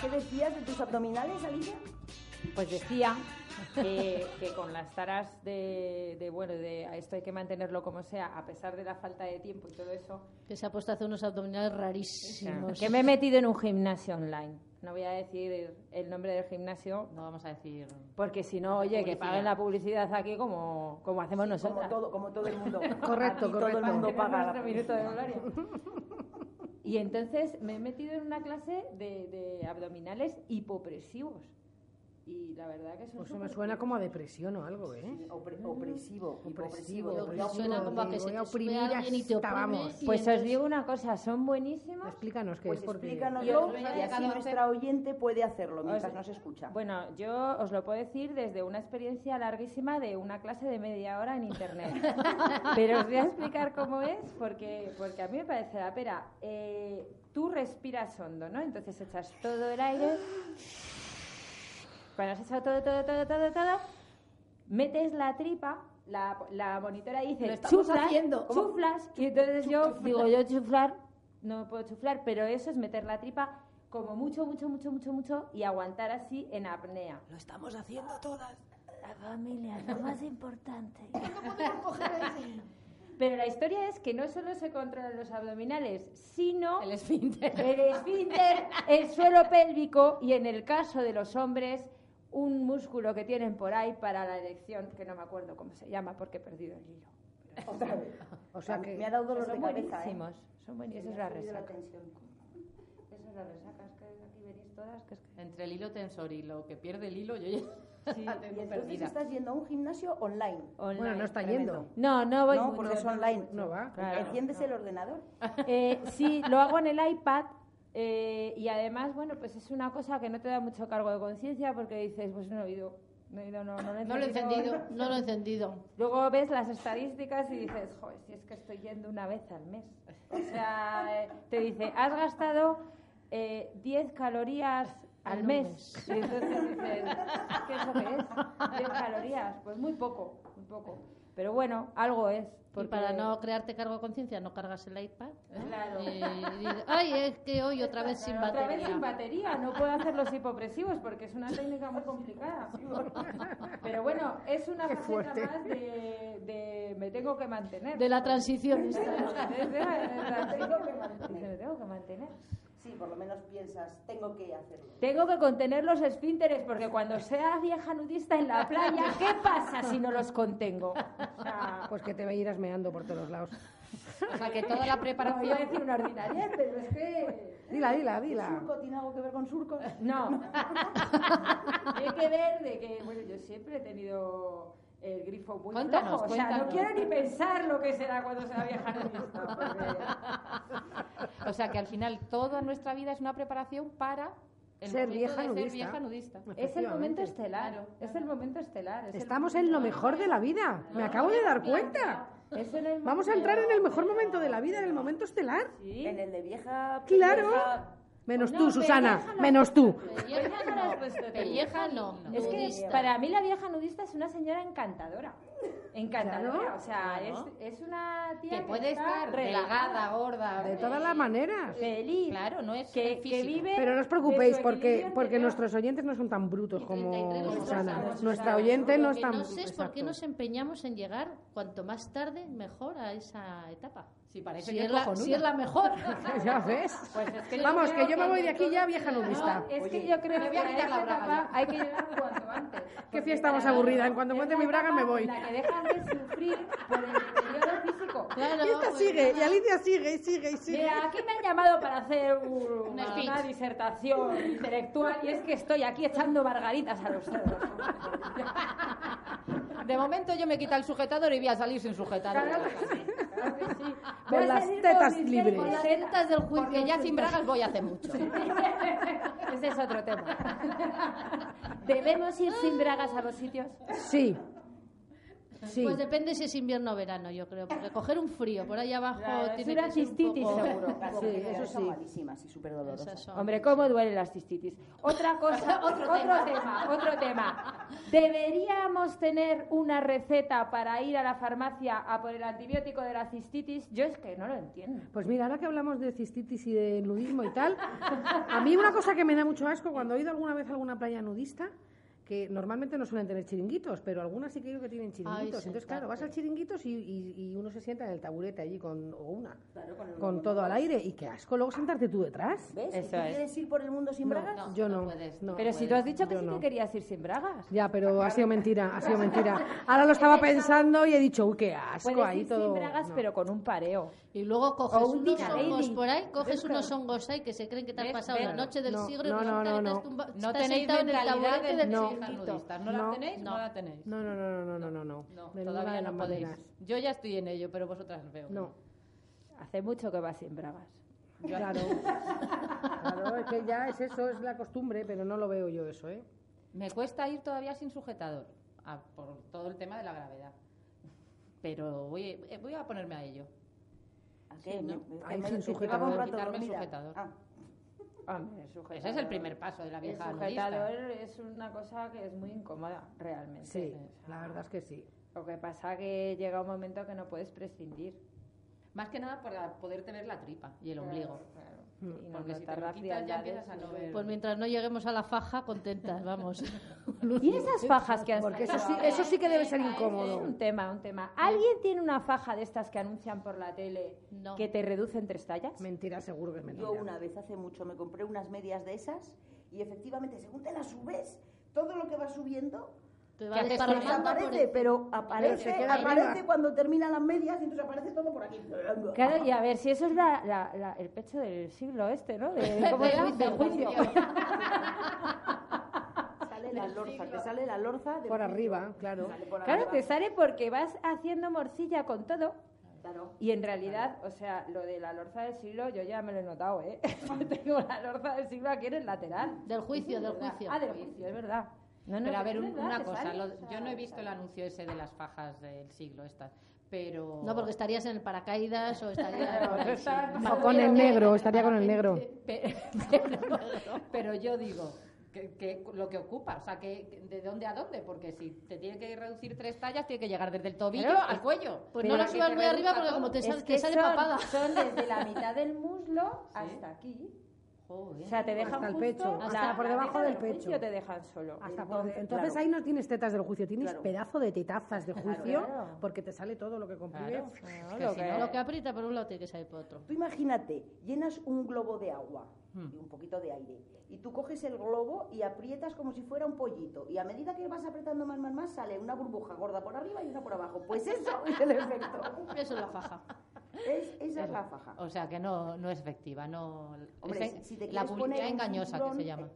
Speaker 2: ¿Qué decías de tus abdominales, Alicia?
Speaker 3: Pues decía que, que con las taras de, de, bueno, de a esto hay que mantenerlo como sea, a pesar de la falta de tiempo y todo eso,
Speaker 5: Que se ha puesto a hacer unos abdominales rarísimos.
Speaker 3: que me he metido en un gimnasio online. No voy a decir el nombre del gimnasio,
Speaker 4: No vamos a decir.
Speaker 3: porque si no, oye, que paguen la publicidad aquí como, como hacemos
Speaker 2: Como
Speaker 3: nosotros.
Speaker 2: todo, como todo el mundo.
Speaker 1: Correcto,
Speaker 2: Aquí
Speaker 1: correcto.
Speaker 2: Todo el mundo paga.
Speaker 3: minuto de gloria. Y entonces me he metido en una clase de, de abdominales hipopresivos. Y la verdad que son
Speaker 1: Pues eso me suena como a depresión o algo, ¿eh?
Speaker 2: Opre- opresivo,
Speaker 1: Opresivo, opresivo.
Speaker 5: Suena como a que se te
Speaker 1: oprimir
Speaker 5: y te
Speaker 1: hasta
Speaker 5: oprime
Speaker 1: vamos.
Speaker 5: y
Speaker 3: Pues os digo una cosa, son buenísimos.
Speaker 1: Explícanos qué
Speaker 2: Pues
Speaker 1: es porque...
Speaker 2: explícanoslo
Speaker 3: Yo-
Speaker 2: y así nuestra oyente puede hacerlo mientras
Speaker 3: Os-
Speaker 2: nos escucha.
Speaker 3: Bueno, yo os lo puedo decir desde una experiencia larguísima de una clase de media hora en internet. Pero os voy a explicar cómo es porque, porque a mí me parece la pera. Eh, tú respiras hondo, ¿no? Entonces echas todo el aire. Cuando has echado todo, todo, todo, todo, todo, metes la tripa. La, la monitora dice,
Speaker 5: Lo estamos
Speaker 3: chuflas,
Speaker 5: haciendo.
Speaker 3: chuflas, y entonces yo digo, yo chuflar, no puedo chuflar, pero eso es meter la tripa como mucho, mucho, mucho, mucho, mucho y aguantar así en apnea.
Speaker 1: Lo estamos haciendo todas.
Speaker 3: La familia lo más importante. Pero la historia es que no solo se controlan los abdominales, sino
Speaker 4: El esfínter.
Speaker 3: el esfínter, el suelo pélvico y en el caso de los hombres un músculo que tienen por ahí para la erección, que no me acuerdo cómo se llama porque he perdido el hilo.
Speaker 1: O sea que...
Speaker 2: Me ha dado dolor de cabeza, ¿eh?
Speaker 3: son buenísimos. Esa es la resaca.
Speaker 2: tensión.
Speaker 3: Esa es la resaca, es que aquí venís todas, que es que...
Speaker 4: Entre el hilo tensor y lo que pierde el hilo, yo ya
Speaker 2: Sí, y entonces
Speaker 4: perdida.
Speaker 2: estás yendo a un gimnasio online.
Speaker 1: Bueno, no está
Speaker 2: Tremendo.
Speaker 1: yendo.
Speaker 3: No, no voy
Speaker 2: No,
Speaker 3: mucho.
Speaker 2: porque es online.
Speaker 1: No va.
Speaker 3: Claro.
Speaker 2: Enciendes el ordenador.
Speaker 3: Eh, sí, lo hago en el iPad eh, y además, bueno, pues es una cosa que no te da mucho cargo de conciencia porque dices, pues no he ido, no he ido, no, no lo he
Speaker 5: No lo he
Speaker 3: encendido.
Speaker 5: encendido, no lo he encendido.
Speaker 3: Luego ves las estadísticas y dices, joder, si es que estoy yendo una vez al mes. O sea, eh, te dice, has gastado eh, 10 calorías al
Speaker 5: Al
Speaker 3: mes.
Speaker 5: mes.
Speaker 3: Y entonces dices, ¿qué es lo que es? 10 calorías. Pues muy poco, muy poco. Pero bueno, algo es.
Speaker 5: Y
Speaker 3: Porque
Speaker 5: para no crearte cargo de conciencia, no cargas el iPad. ¿eh?
Speaker 3: Claro.
Speaker 5: Y dices, Ay, es que hoy otra vez sin
Speaker 3: Pero otra
Speaker 5: batería.
Speaker 3: vez sin batería, no puedo hacer los hipopresivos porque es una técnica muy complicada. Pero bueno, es una
Speaker 1: Qué
Speaker 3: faceta
Speaker 1: fuerte.
Speaker 3: más de, de me tengo que mantener.
Speaker 5: De la transición esta.
Speaker 3: Me tengo que mantener. Me.
Speaker 2: Sí, por lo menos piensas, tengo que hacerlo.
Speaker 3: Tengo que contener los esfínteres porque cuando sea vieja nudista en la playa, ¿qué pasa si no los contengo? O sea,
Speaker 1: Pues que te irás meando por todos lados.
Speaker 4: O sea, que toda la
Speaker 3: para voy a
Speaker 4: preparación...
Speaker 3: decir una ordinariedad, pero es que...
Speaker 1: Dila, dila, dila.
Speaker 2: ¿Surco tiene algo que ver con surcos?
Speaker 3: No. Tiene que ver de que, bueno, yo siempre he tenido el grifo muy
Speaker 4: Cuéntanos,
Speaker 3: flojo. O sea, no quiero ni pensar lo que será cuando sea vieja nudista. porque-
Speaker 4: O sea, que al final toda nuestra vida es una preparación para el
Speaker 1: Ser
Speaker 4: momento
Speaker 1: vieja
Speaker 4: de ser
Speaker 1: nudista.
Speaker 4: vieja nudista.
Speaker 3: Es el momento estelar. Es el momento estelar. es
Speaker 1: Estamos en lo mejor de la vida. Me acabo de dar cuenta.
Speaker 3: Es en el
Speaker 1: Vamos a entrar en el mejor momento de la vida, en el momento estelar.
Speaker 3: Sí.
Speaker 2: En el de vieja...
Speaker 1: Claro.
Speaker 2: vieja-
Speaker 1: Menos
Speaker 3: No,
Speaker 1: tú, Susana.
Speaker 3: no.
Speaker 1: Menos tú.
Speaker 5: Pelleja no, pelleja no.
Speaker 3: Es que para mí la vieja nudista es una señora encantadora. Encantadora.
Speaker 1: Claro.
Speaker 3: O sea,
Speaker 4: Claro.
Speaker 3: es, es una tía
Speaker 4: Que puede
Speaker 3: está
Speaker 4: estar
Speaker 3: relajada,
Speaker 4: delgada, gorda...
Speaker 1: De todas las maneras.
Speaker 3: feliz.
Speaker 4: Claro, no es
Speaker 3: que, que vive
Speaker 1: Pero no os preocupéis porque, porque nuestros oyentes no son tan brutos como
Speaker 5: 33
Speaker 1: Susana. Nuestra oyente no es
Speaker 5: que
Speaker 1: tan...
Speaker 5: no sé por qué nos empeñamos en llegar cuanto más tarde mejor a esa etapa.
Speaker 4: Sí, parece
Speaker 5: Si
Speaker 4: que
Speaker 5: es, la, si es la mejor.
Speaker 1: Ya ves.
Speaker 3: Pues es que
Speaker 1: Vamos, que yo me voy de aquí ya vieja nudista.
Speaker 3: No, es que
Speaker 2: Oye,
Speaker 3: yo creo que
Speaker 4: a
Speaker 3: esta etapa hay que llegar cuanto antes.
Speaker 1: Qué fiesta más aburrida. En cuanto encuentre mi braga me voy.
Speaker 3: La que dejan de sufrir por el deterioro físico.
Speaker 5: Claro,
Speaker 1: Y esta
Speaker 5: pues
Speaker 1: sigue, y Alicia sigue, y sigue, y sigue.
Speaker 3: Mira, aquí me han llamado para hacer un- una, una disertación intelectual y es que estoy aquí echando margaritas a los dedos.
Speaker 4: De momento yo me quita el sujetador y voy a salir sin sujetador.
Speaker 3: Claro que sí, claro que sí.
Speaker 1: Con las tetas
Speaker 3: mis
Speaker 1: libres.
Speaker 5: Con las tetas del juicio.
Speaker 4: Porque ya sin bragas voy hace mucho.
Speaker 3: Ese es otro tema. ¿Debemos ir sin bragas a los sitios?
Speaker 1: Sí. Sí.
Speaker 5: Pues depende si es invierno o verano, yo creo. Porque coger un frío por ahí abajo
Speaker 3: Claro,
Speaker 5: tiene
Speaker 3: una
Speaker 5: que ser un
Speaker 3: cistitis,
Speaker 5: poco-
Speaker 3: seguro.
Speaker 2: Claro,
Speaker 1: Sí, eso
Speaker 2: son
Speaker 1: sí.
Speaker 2: malísimas y súper dolorosas.
Speaker 5: Son-
Speaker 3: Hombre, ¿cómo duelen las cistitis? Otra cosa, otro, tema. otro tema. ¿Deberíamos tener una receta para ir a la farmacia a por el antibiótico de la cistitis? Yo es que no lo entiendo.
Speaker 1: Pues mira, ahora que hablamos de cistitis y de nudismo y tal, a mí una cosa que me da mucho asco cuando he ido alguna vez a alguna playa nudista, que normalmente no suelen tener chiringuitos, pero algunas sí que creo que tienen chiringuitos.
Speaker 5: Ay,
Speaker 1: Entonces, claro, vas al chiringuitos y, y- y uno se sienta en el taburete allí con, o una,
Speaker 2: Claro, con el
Speaker 1: con
Speaker 2: logo.
Speaker 1: todo al aire. Y qué asco luego sentarte tú detrás.
Speaker 2: ¿Ves? ¿Y
Speaker 3: Eso
Speaker 2: tú
Speaker 3: es.
Speaker 2: quieres ir por el mundo sin
Speaker 1: No,
Speaker 2: bragas?
Speaker 5: No,
Speaker 1: yo
Speaker 5: no
Speaker 1: no.
Speaker 5: puedes.
Speaker 1: no.
Speaker 3: Pero si tú has dicho que
Speaker 1: Yo
Speaker 3: sí
Speaker 1: no.
Speaker 3: que querías ir sin bragas.
Speaker 1: Ya, pero ha sido mentira, ha sido mentira. Ahora lo estaba pensando y he dicho, uy, qué asco,
Speaker 3: Puedes
Speaker 1: ahí
Speaker 3: ir
Speaker 1: todo.
Speaker 3: sin bragas,
Speaker 1: no.
Speaker 3: pero con un pareo.
Speaker 5: Y luego coges
Speaker 3: un
Speaker 5: unos hongos por ahí, coges unos hongos ahí que se creen que te has
Speaker 4: ¿Ves?
Speaker 5: pasado la noche del
Speaker 1: No,
Speaker 5: siglo y
Speaker 1: no,
Speaker 4: tenéis
Speaker 5: sentado en el
Speaker 4: mentalidad
Speaker 5: taburete
Speaker 4: de nudistas. ¿No,
Speaker 1: No.
Speaker 4: la tenéis? No,
Speaker 5: No.
Speaker 4: la tenéis.
Speaker 1: No, no, no, no, no, no, no, no.
Speaker 4: No,
Speaker 1: De ninguna
Speaker 4: todavía no podéis.
Speaker 1: maneras.
Speaker 4: Yo ya estoy en ello, pero vosotras veo.
Speaker 1: No,
Speaker 3: Hace mucho que vas sin bragas.
Speaker 1: claro. Claro, es que ya es eso, es la costumbre, pero no lo veo yo eso, ¿eh?
Speaker 4: Me cuesta ir todavía sin sujetador, por todo el tema de la gravedad. Pero voy, eh, voy a ponerme a ello.
Speaker 2: ¿A qué?
Speaker 4: Sí, ¿no?
Speaker 2: Me- me-
Speaker 1: sin sujetador.
Speaker 2: un rato
Speaker 4: Quitarme el sujetador.
Speaker 2: Ah,
Speaker 3: Hombre, el sujetador.
Speaker 4: Ese es el primer paso de la
Speaker 3: El
Speaker 4: vieja
Speaker 3: sujetador
Speaker 4: nudista.
Speaker 3: es una cosa que es muy incómoda, realmente.
Speaker 1: Sí,
Speaker 3: O sea,
Speaker 1: la verdad es que sí.
Speaker 3: Lo que pasa que llega un momento que no puedes prescindir.
Speaker 4: Más que nada para poderte ver la tripa y el ombligo.
Speaker 3: Y no
Speaker 4: Porque si te lo quitas ya empiezas a no ver.
Speaker 5: Pues mientras no lleguemos a la faja, contentas, vamos.
Speaker 3: ¿Y esas fajas que han
Speaker 1: Porque eso sí, eso sí que debe ser
Speaker 3: Es
Speaker 1: incómodo.
Speaker 3: un tema, un tema. ¿Alguien tiene una faja de estas que anuncian por la tele
Speaker 5: No.
Speaker 3: que te reducen tres tallas?
Speaker 1: Mentira, seguro que es mentira.
Speaker 2: Yo una vez hace mucho me compré unas medias de esas y efectivamente, según te las subes, todo lo que va subiendo
Speaker 5: Te
Speaker 4: ¿Qué
Speaker 5: va
Speaker 2: desaparece, pero aparece,
Speaker 1: queda
Speaker 2: aparece cuando terminan las medias y entonces aparece todo por aquí.
Speaker 3: Claro, y a ver, si eso es la- la- la- el pecho del siglo este, ¿no? De. Del juicio.
Speaker 2: Sale la lorza, te sale la lorza del
Speaker 1: Por arriba, claro.
Speaker 2: Sale por
Speaker 3: Claro,
Speaker 2: arriba.
Speaker 3: te sale porque vas haciendo morcilla con todo.
Speaker 2: Claro.
Speaker 3: Y en realidad, o sea, lo de la lorza del siglo, yo ya me lo he notado, ¿eh? Tengo la lorza del siglo aquí en el lateral.
Speaker 5: Del juicio, del
Speaker 3: verdad.
Speaker 5: juicio.
Speaker 3: Ah, del juicio, es verdad. No, no,
Speaker 4: Pero a ver, un-
Speaker 3: verdad,
Speaker 4: una cosa,
Speaker 3: sale, o
Speaker 4: yo no he visto el anuncio ese de las fajas del siglo estas, pero...
Speaker 5: No, porque estarías en el paracaídas o estarías...
Speaker 1: O con el negro, estaría con el negro.
Speaker 4: Pe- pero, pero yo digo que, que lo que ocupa, o sea, que que de dónde a dónde, porque si te tiene que reducir tres tallas, tiene que llegar desde el tobillo al cuello.
Speaker 5: Pues no lo
Speaker 4: que
Speaker 5: subas muy arriba porque
Speaker 4: todo.
Speaker 5: como te, sal-
Speaker 3: Es
Speaker 5: te
Speaker 3: que
Speaker 5: sale
Speaker 3: son,
Speaker 5: papada.
Speaker 3: son desde la mitad del muslo hasta aquí.
Speaker 4: Joder.
Speaker 3: O sea, te dejan
Speaker 1: Hasta el
Speaker 3: justo
Speaker 1: pecho,
Speaker 3: la-
Speaker 1: hasta por debajo del pecho.
Speaker 3: juicio te dejan solo.
Speaker 1: Hasta por de-
Speaker 2: Entonces,
Speaker 1: Entonces
Speaker 2: claro.
Speaker 1: ahí no tienes tetas del juicio, tienes
Speaker 2: Claro.
Speaker 1: pedazo de tetazas de juicio
Speaker 3: claro.
Speaker 1: porque te sale todo lo que
Speaker 4: que
Speaker 3: lo
Speaker 4: si
Speaker 3: que-
Speaker 4: no,
Speaker 5: Lo que aprieta por un lado tiene que salir por otro.
Speaker 2: Tú imagínate, llenas un globo de agua
Speaker 4: Hmm.
Speaker 2: y un poquito de aire y tú coges el globo y aprietas como si fuera un pollito y a medida que vas apretando más, más, más sale una burbuja gorda por arriba y una por abajo. Pues eso es el efecto.
Speaker 5: Eso es la faja.
Speaker 2: Es, esa es la faja.
Speaker 4: O sea, que no, no es efectiva, no...
Speaker 2: Hombre,
Speaker 4: es
Speaker 2: si- si te
Speaker 4: la publicidad engañosa que se llama.
Speaker 2: eh,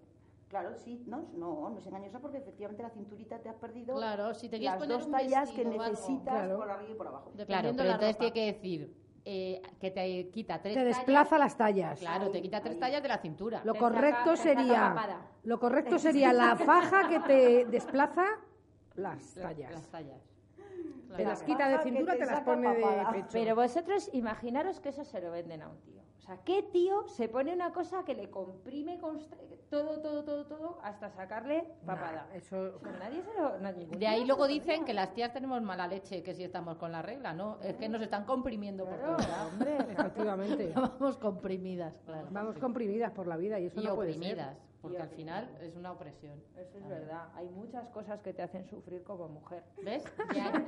Speaker 2: Claro, sí, no, no, no es engañosa porque efectivamente la cinturita te has perdido
Speaker 5: Claro, si te quieres
Speaker 2: las
Speaker 5: poner
Speaker 2: dos tallas que necesitas
Speaker 1: Claro.
Speaker 2: por arriba y por abajo.
Speaker 4: Claro, pero entonces tiene que decir eh, que te quita tres
Speaker 1: Te
Speaker 4: tallas.
Speaker 1: desplaza las tallas.
Speaker 4: Claro, te quita tres
Speaker 2: Ahí.
Speaker 4: tallas de la cintura.
Speaker 1: Lo
Speaker 3: Te
Speaker 1: correcto
Speaker 3: te
Speaker 1: sería lo correcto sería la faja que te desplaza las
Speaker 4: La-
Speaker 1: tallas.
Speaker 4: Las tallas.
Speaker 1: Te
Speaker 2: La
Speaker 1: las quita de cintura,
Speaker 2: te
Speaker 1: te las pone de pecho.
Speaker 3: Pero vosotros imaginaros que eso se lo venden a un tío. O sea, ¿qué tío se pone una cosa que le comprime todo, todo, todo, todo hasta sacarle papada?
Speaker 1: Nah, eso
Speaker 3: O sea, nadie se lo... ningún
Speaker 4: De ahí luego dicen que las tías tenemos mala leche, que si estamos con la regla, ¿no? Es que nos están comprimiendo por
Speaker 3: Claro,
Speaker 4: todos lados.
Speaker 3: hombre.
Speaker 1: efectivamente.
Speaker 5: Vamos comprimidas, claro.
Speaker 1: Vamos comprimidas por la vida y eso
Speaker 4: Y
Speaker 1: no puede ser.
Speaker 4: Porque al final es una opresión.
Speaker 3: Eso es verdad. Hay muchas cosas que te hacen sufrir como mujer.
Speaker 4: ¿Ves? De ahí,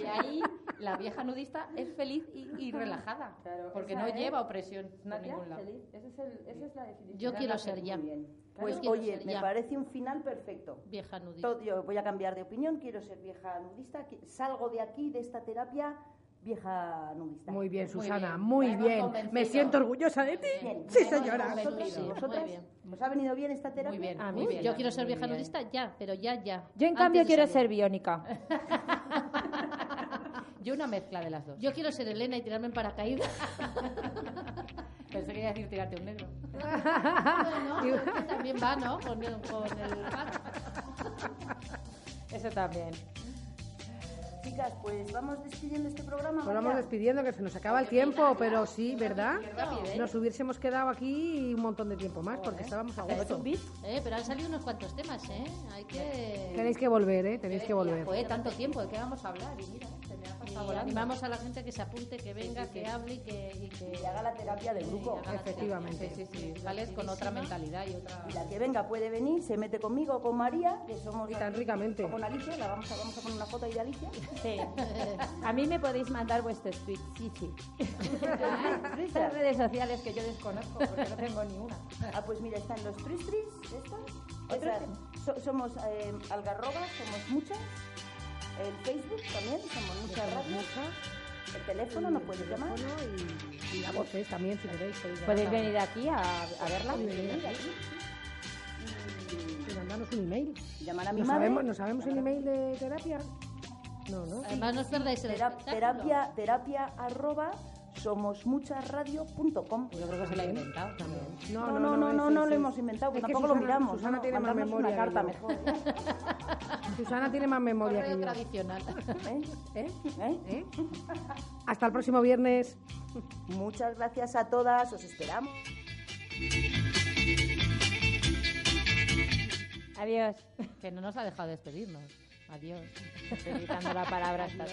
Speaker 4: de ahí la vieja nudista es feliz y, y relajada,
Speaker 3: Claro,
Speaker 4: porque no
Speaker 3: es
Speaker 4: lleva opresión
Speaker 3: Nadia,
Speaker 4: ningún lado.
Speaker 3: feliz. Ese es el- esa es la definición.
Speaker 5: Yo quiero ser ya.
Speaker 2: Pues oye,
Speaker 5: ser
Speaker 2: me
Speaker 5: ya.
Speaker 2: parece un final perfecto.
Speaker 5: Vieja nudista.
Speaker 2: Todo- yo voy a cambiar de opinión, quiero ser vieja nudista, salgo de aquí, de esta terapia, vieja nudista.
Speaker 1: Muy bien,
Speaker 4: Muy
Speaker 1: Susana,
Speaker 4: bien.
Speaker 1: muy bien. Me siento orgullosa de ti.
Speaker 2: Bien.
Speaker 1: Sí, señora.
Speaker 2: convencido.
Speaker 5: Nosotros sí, muy
Speaker 2: ¿Vosotras?
Speaker 5: bien.
Speaker 2: ¿Os ha venido bien esta terapia?
Speaker 4: Muy bien,
Speaker 3: A mí
Speaker 4: muy bien.
Speaker 5: Yo quiero ser vieja nudista ya, pero ya, ya.
Speaker 3: Yo, en
Speaker 5: Antes
Speaker 3: cambio, quiero
Speaker 5: salir.
Speaker 3: ser biónica.
Speaker 4: Yo una mezcla de las dos.
Speaker 5: Yo quiero ser Elena y tirarme en paracaídas.
Speaker 4: Pensé que iba a decir tirarte un negro.
Speaker 5: bueno, es que también va, ¿no? Con el, con el
Speaker 3: Eso también.
Speaker 2: Chicas, pues vamos despidiendo este programa.
Speaker 1: Pues vamos despidiendo, que se nos acaba el tiempo, pero sí, ¿verdad? Nos hubiésemos quedado aquí un montón de tiempo más, porque estábamos a gusto.
Speaker 5: Eh, pero han salido unos cuantos temas, ¿eh? Hay que...
Speaker 1: Tenéis que volver, ¿eh? Tenéis que volver.
Speaker 4: Fue tanto tiempo, ¿de qué vamos a hablar? Y mira, se me ha
Speaker 5: Y
Speaker 4: pasado volando.
Speaker 5: animamos a la gente que se apunte, que venga, que hable y que... Y que
Speaker 2: Y haga la terapia de grupo.
Speaker 1: Efectivamente.
Speaker 4: Sí, sí, sí, sales con otra mentalidad y otra...
Speaker 2: Y la que venga puede venir, se mete conmigo o con María, que somos
Speaker 1: Y tan ricamente.
Speaker 2: o con Alicia, la vamos a, vamos a poner una foto ahí de Alicia.
Speaker 3: Sí. A mí me podéis mandar vuestros tweets, sí, sí. Estas redes sociales que yo desconozco porque no tengo ni una.
Speaker 2: Ah, pues mira, están los tristris, estos. Esa- so- somos eh, algarrobas, somos muchas. El Facebook también, somos muchas radios. El teléfono nos puedes llamar.
Speaker 1: Y, y a voces también, si queréis. podéis
Speaker 3: ¿Podéis
Speaker 1: llamar.
Speaker 3: venir aquí a, a verla?
Speaker 1: Venir aquí. Mandarnos un email.
Speaker 2: Llamar a mi
Speaker 1: ¿No
Speaker 2: madre.
Speaker 1: sabemos, ¿No sabemos el email de terapia? No, ¿no?
Speaker 5: Además, no os perdáis el
Speaker 2: Tera-
Speaker 5: espectáculo.
Speaker 2: terapia, terapia arroba somosmuchasradio.com.
Speaker 4: Yo creo que se la ha inventado.
Speaker 2: No, no, no, no, no,
Speaker 1: ese-
Speaker 2: lo hemos inventado, que
Speaker 1: Es
Speaker 2: tampoco lo
Speaker 1: Susana-
Speaker 2: miramos.
Speaker 1: Susana
Speaker 2: no,
Speaker 1: tiene más memoria
Speaker 2: una
Speaker 1: que
Speaker 2: carta
Speaker 1: yo.
Speaker 2: mejor.
Speaker 1: Susana tiene más memoria
Speaker 4: Correo
Speaker 1: que yo.
Speaker 4: tradicional.
Speaker 2: ¿Eh?
Speaker 1: ¿Eh?
Speaker 2: ¿Eh?
Speaker 1: ¿Eh? Hasta el próximo viernes.
Speaker 2: Muchas gracias a todas, os esperamos.
Speaker 3: Adiós.
Speaker 4: Que no nos ha dejado despedirnos. Adiós.
Speaker 3: Estoy la palabra esta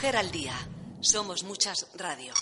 Speaker 7: Mujer al día. Somos muchas radio.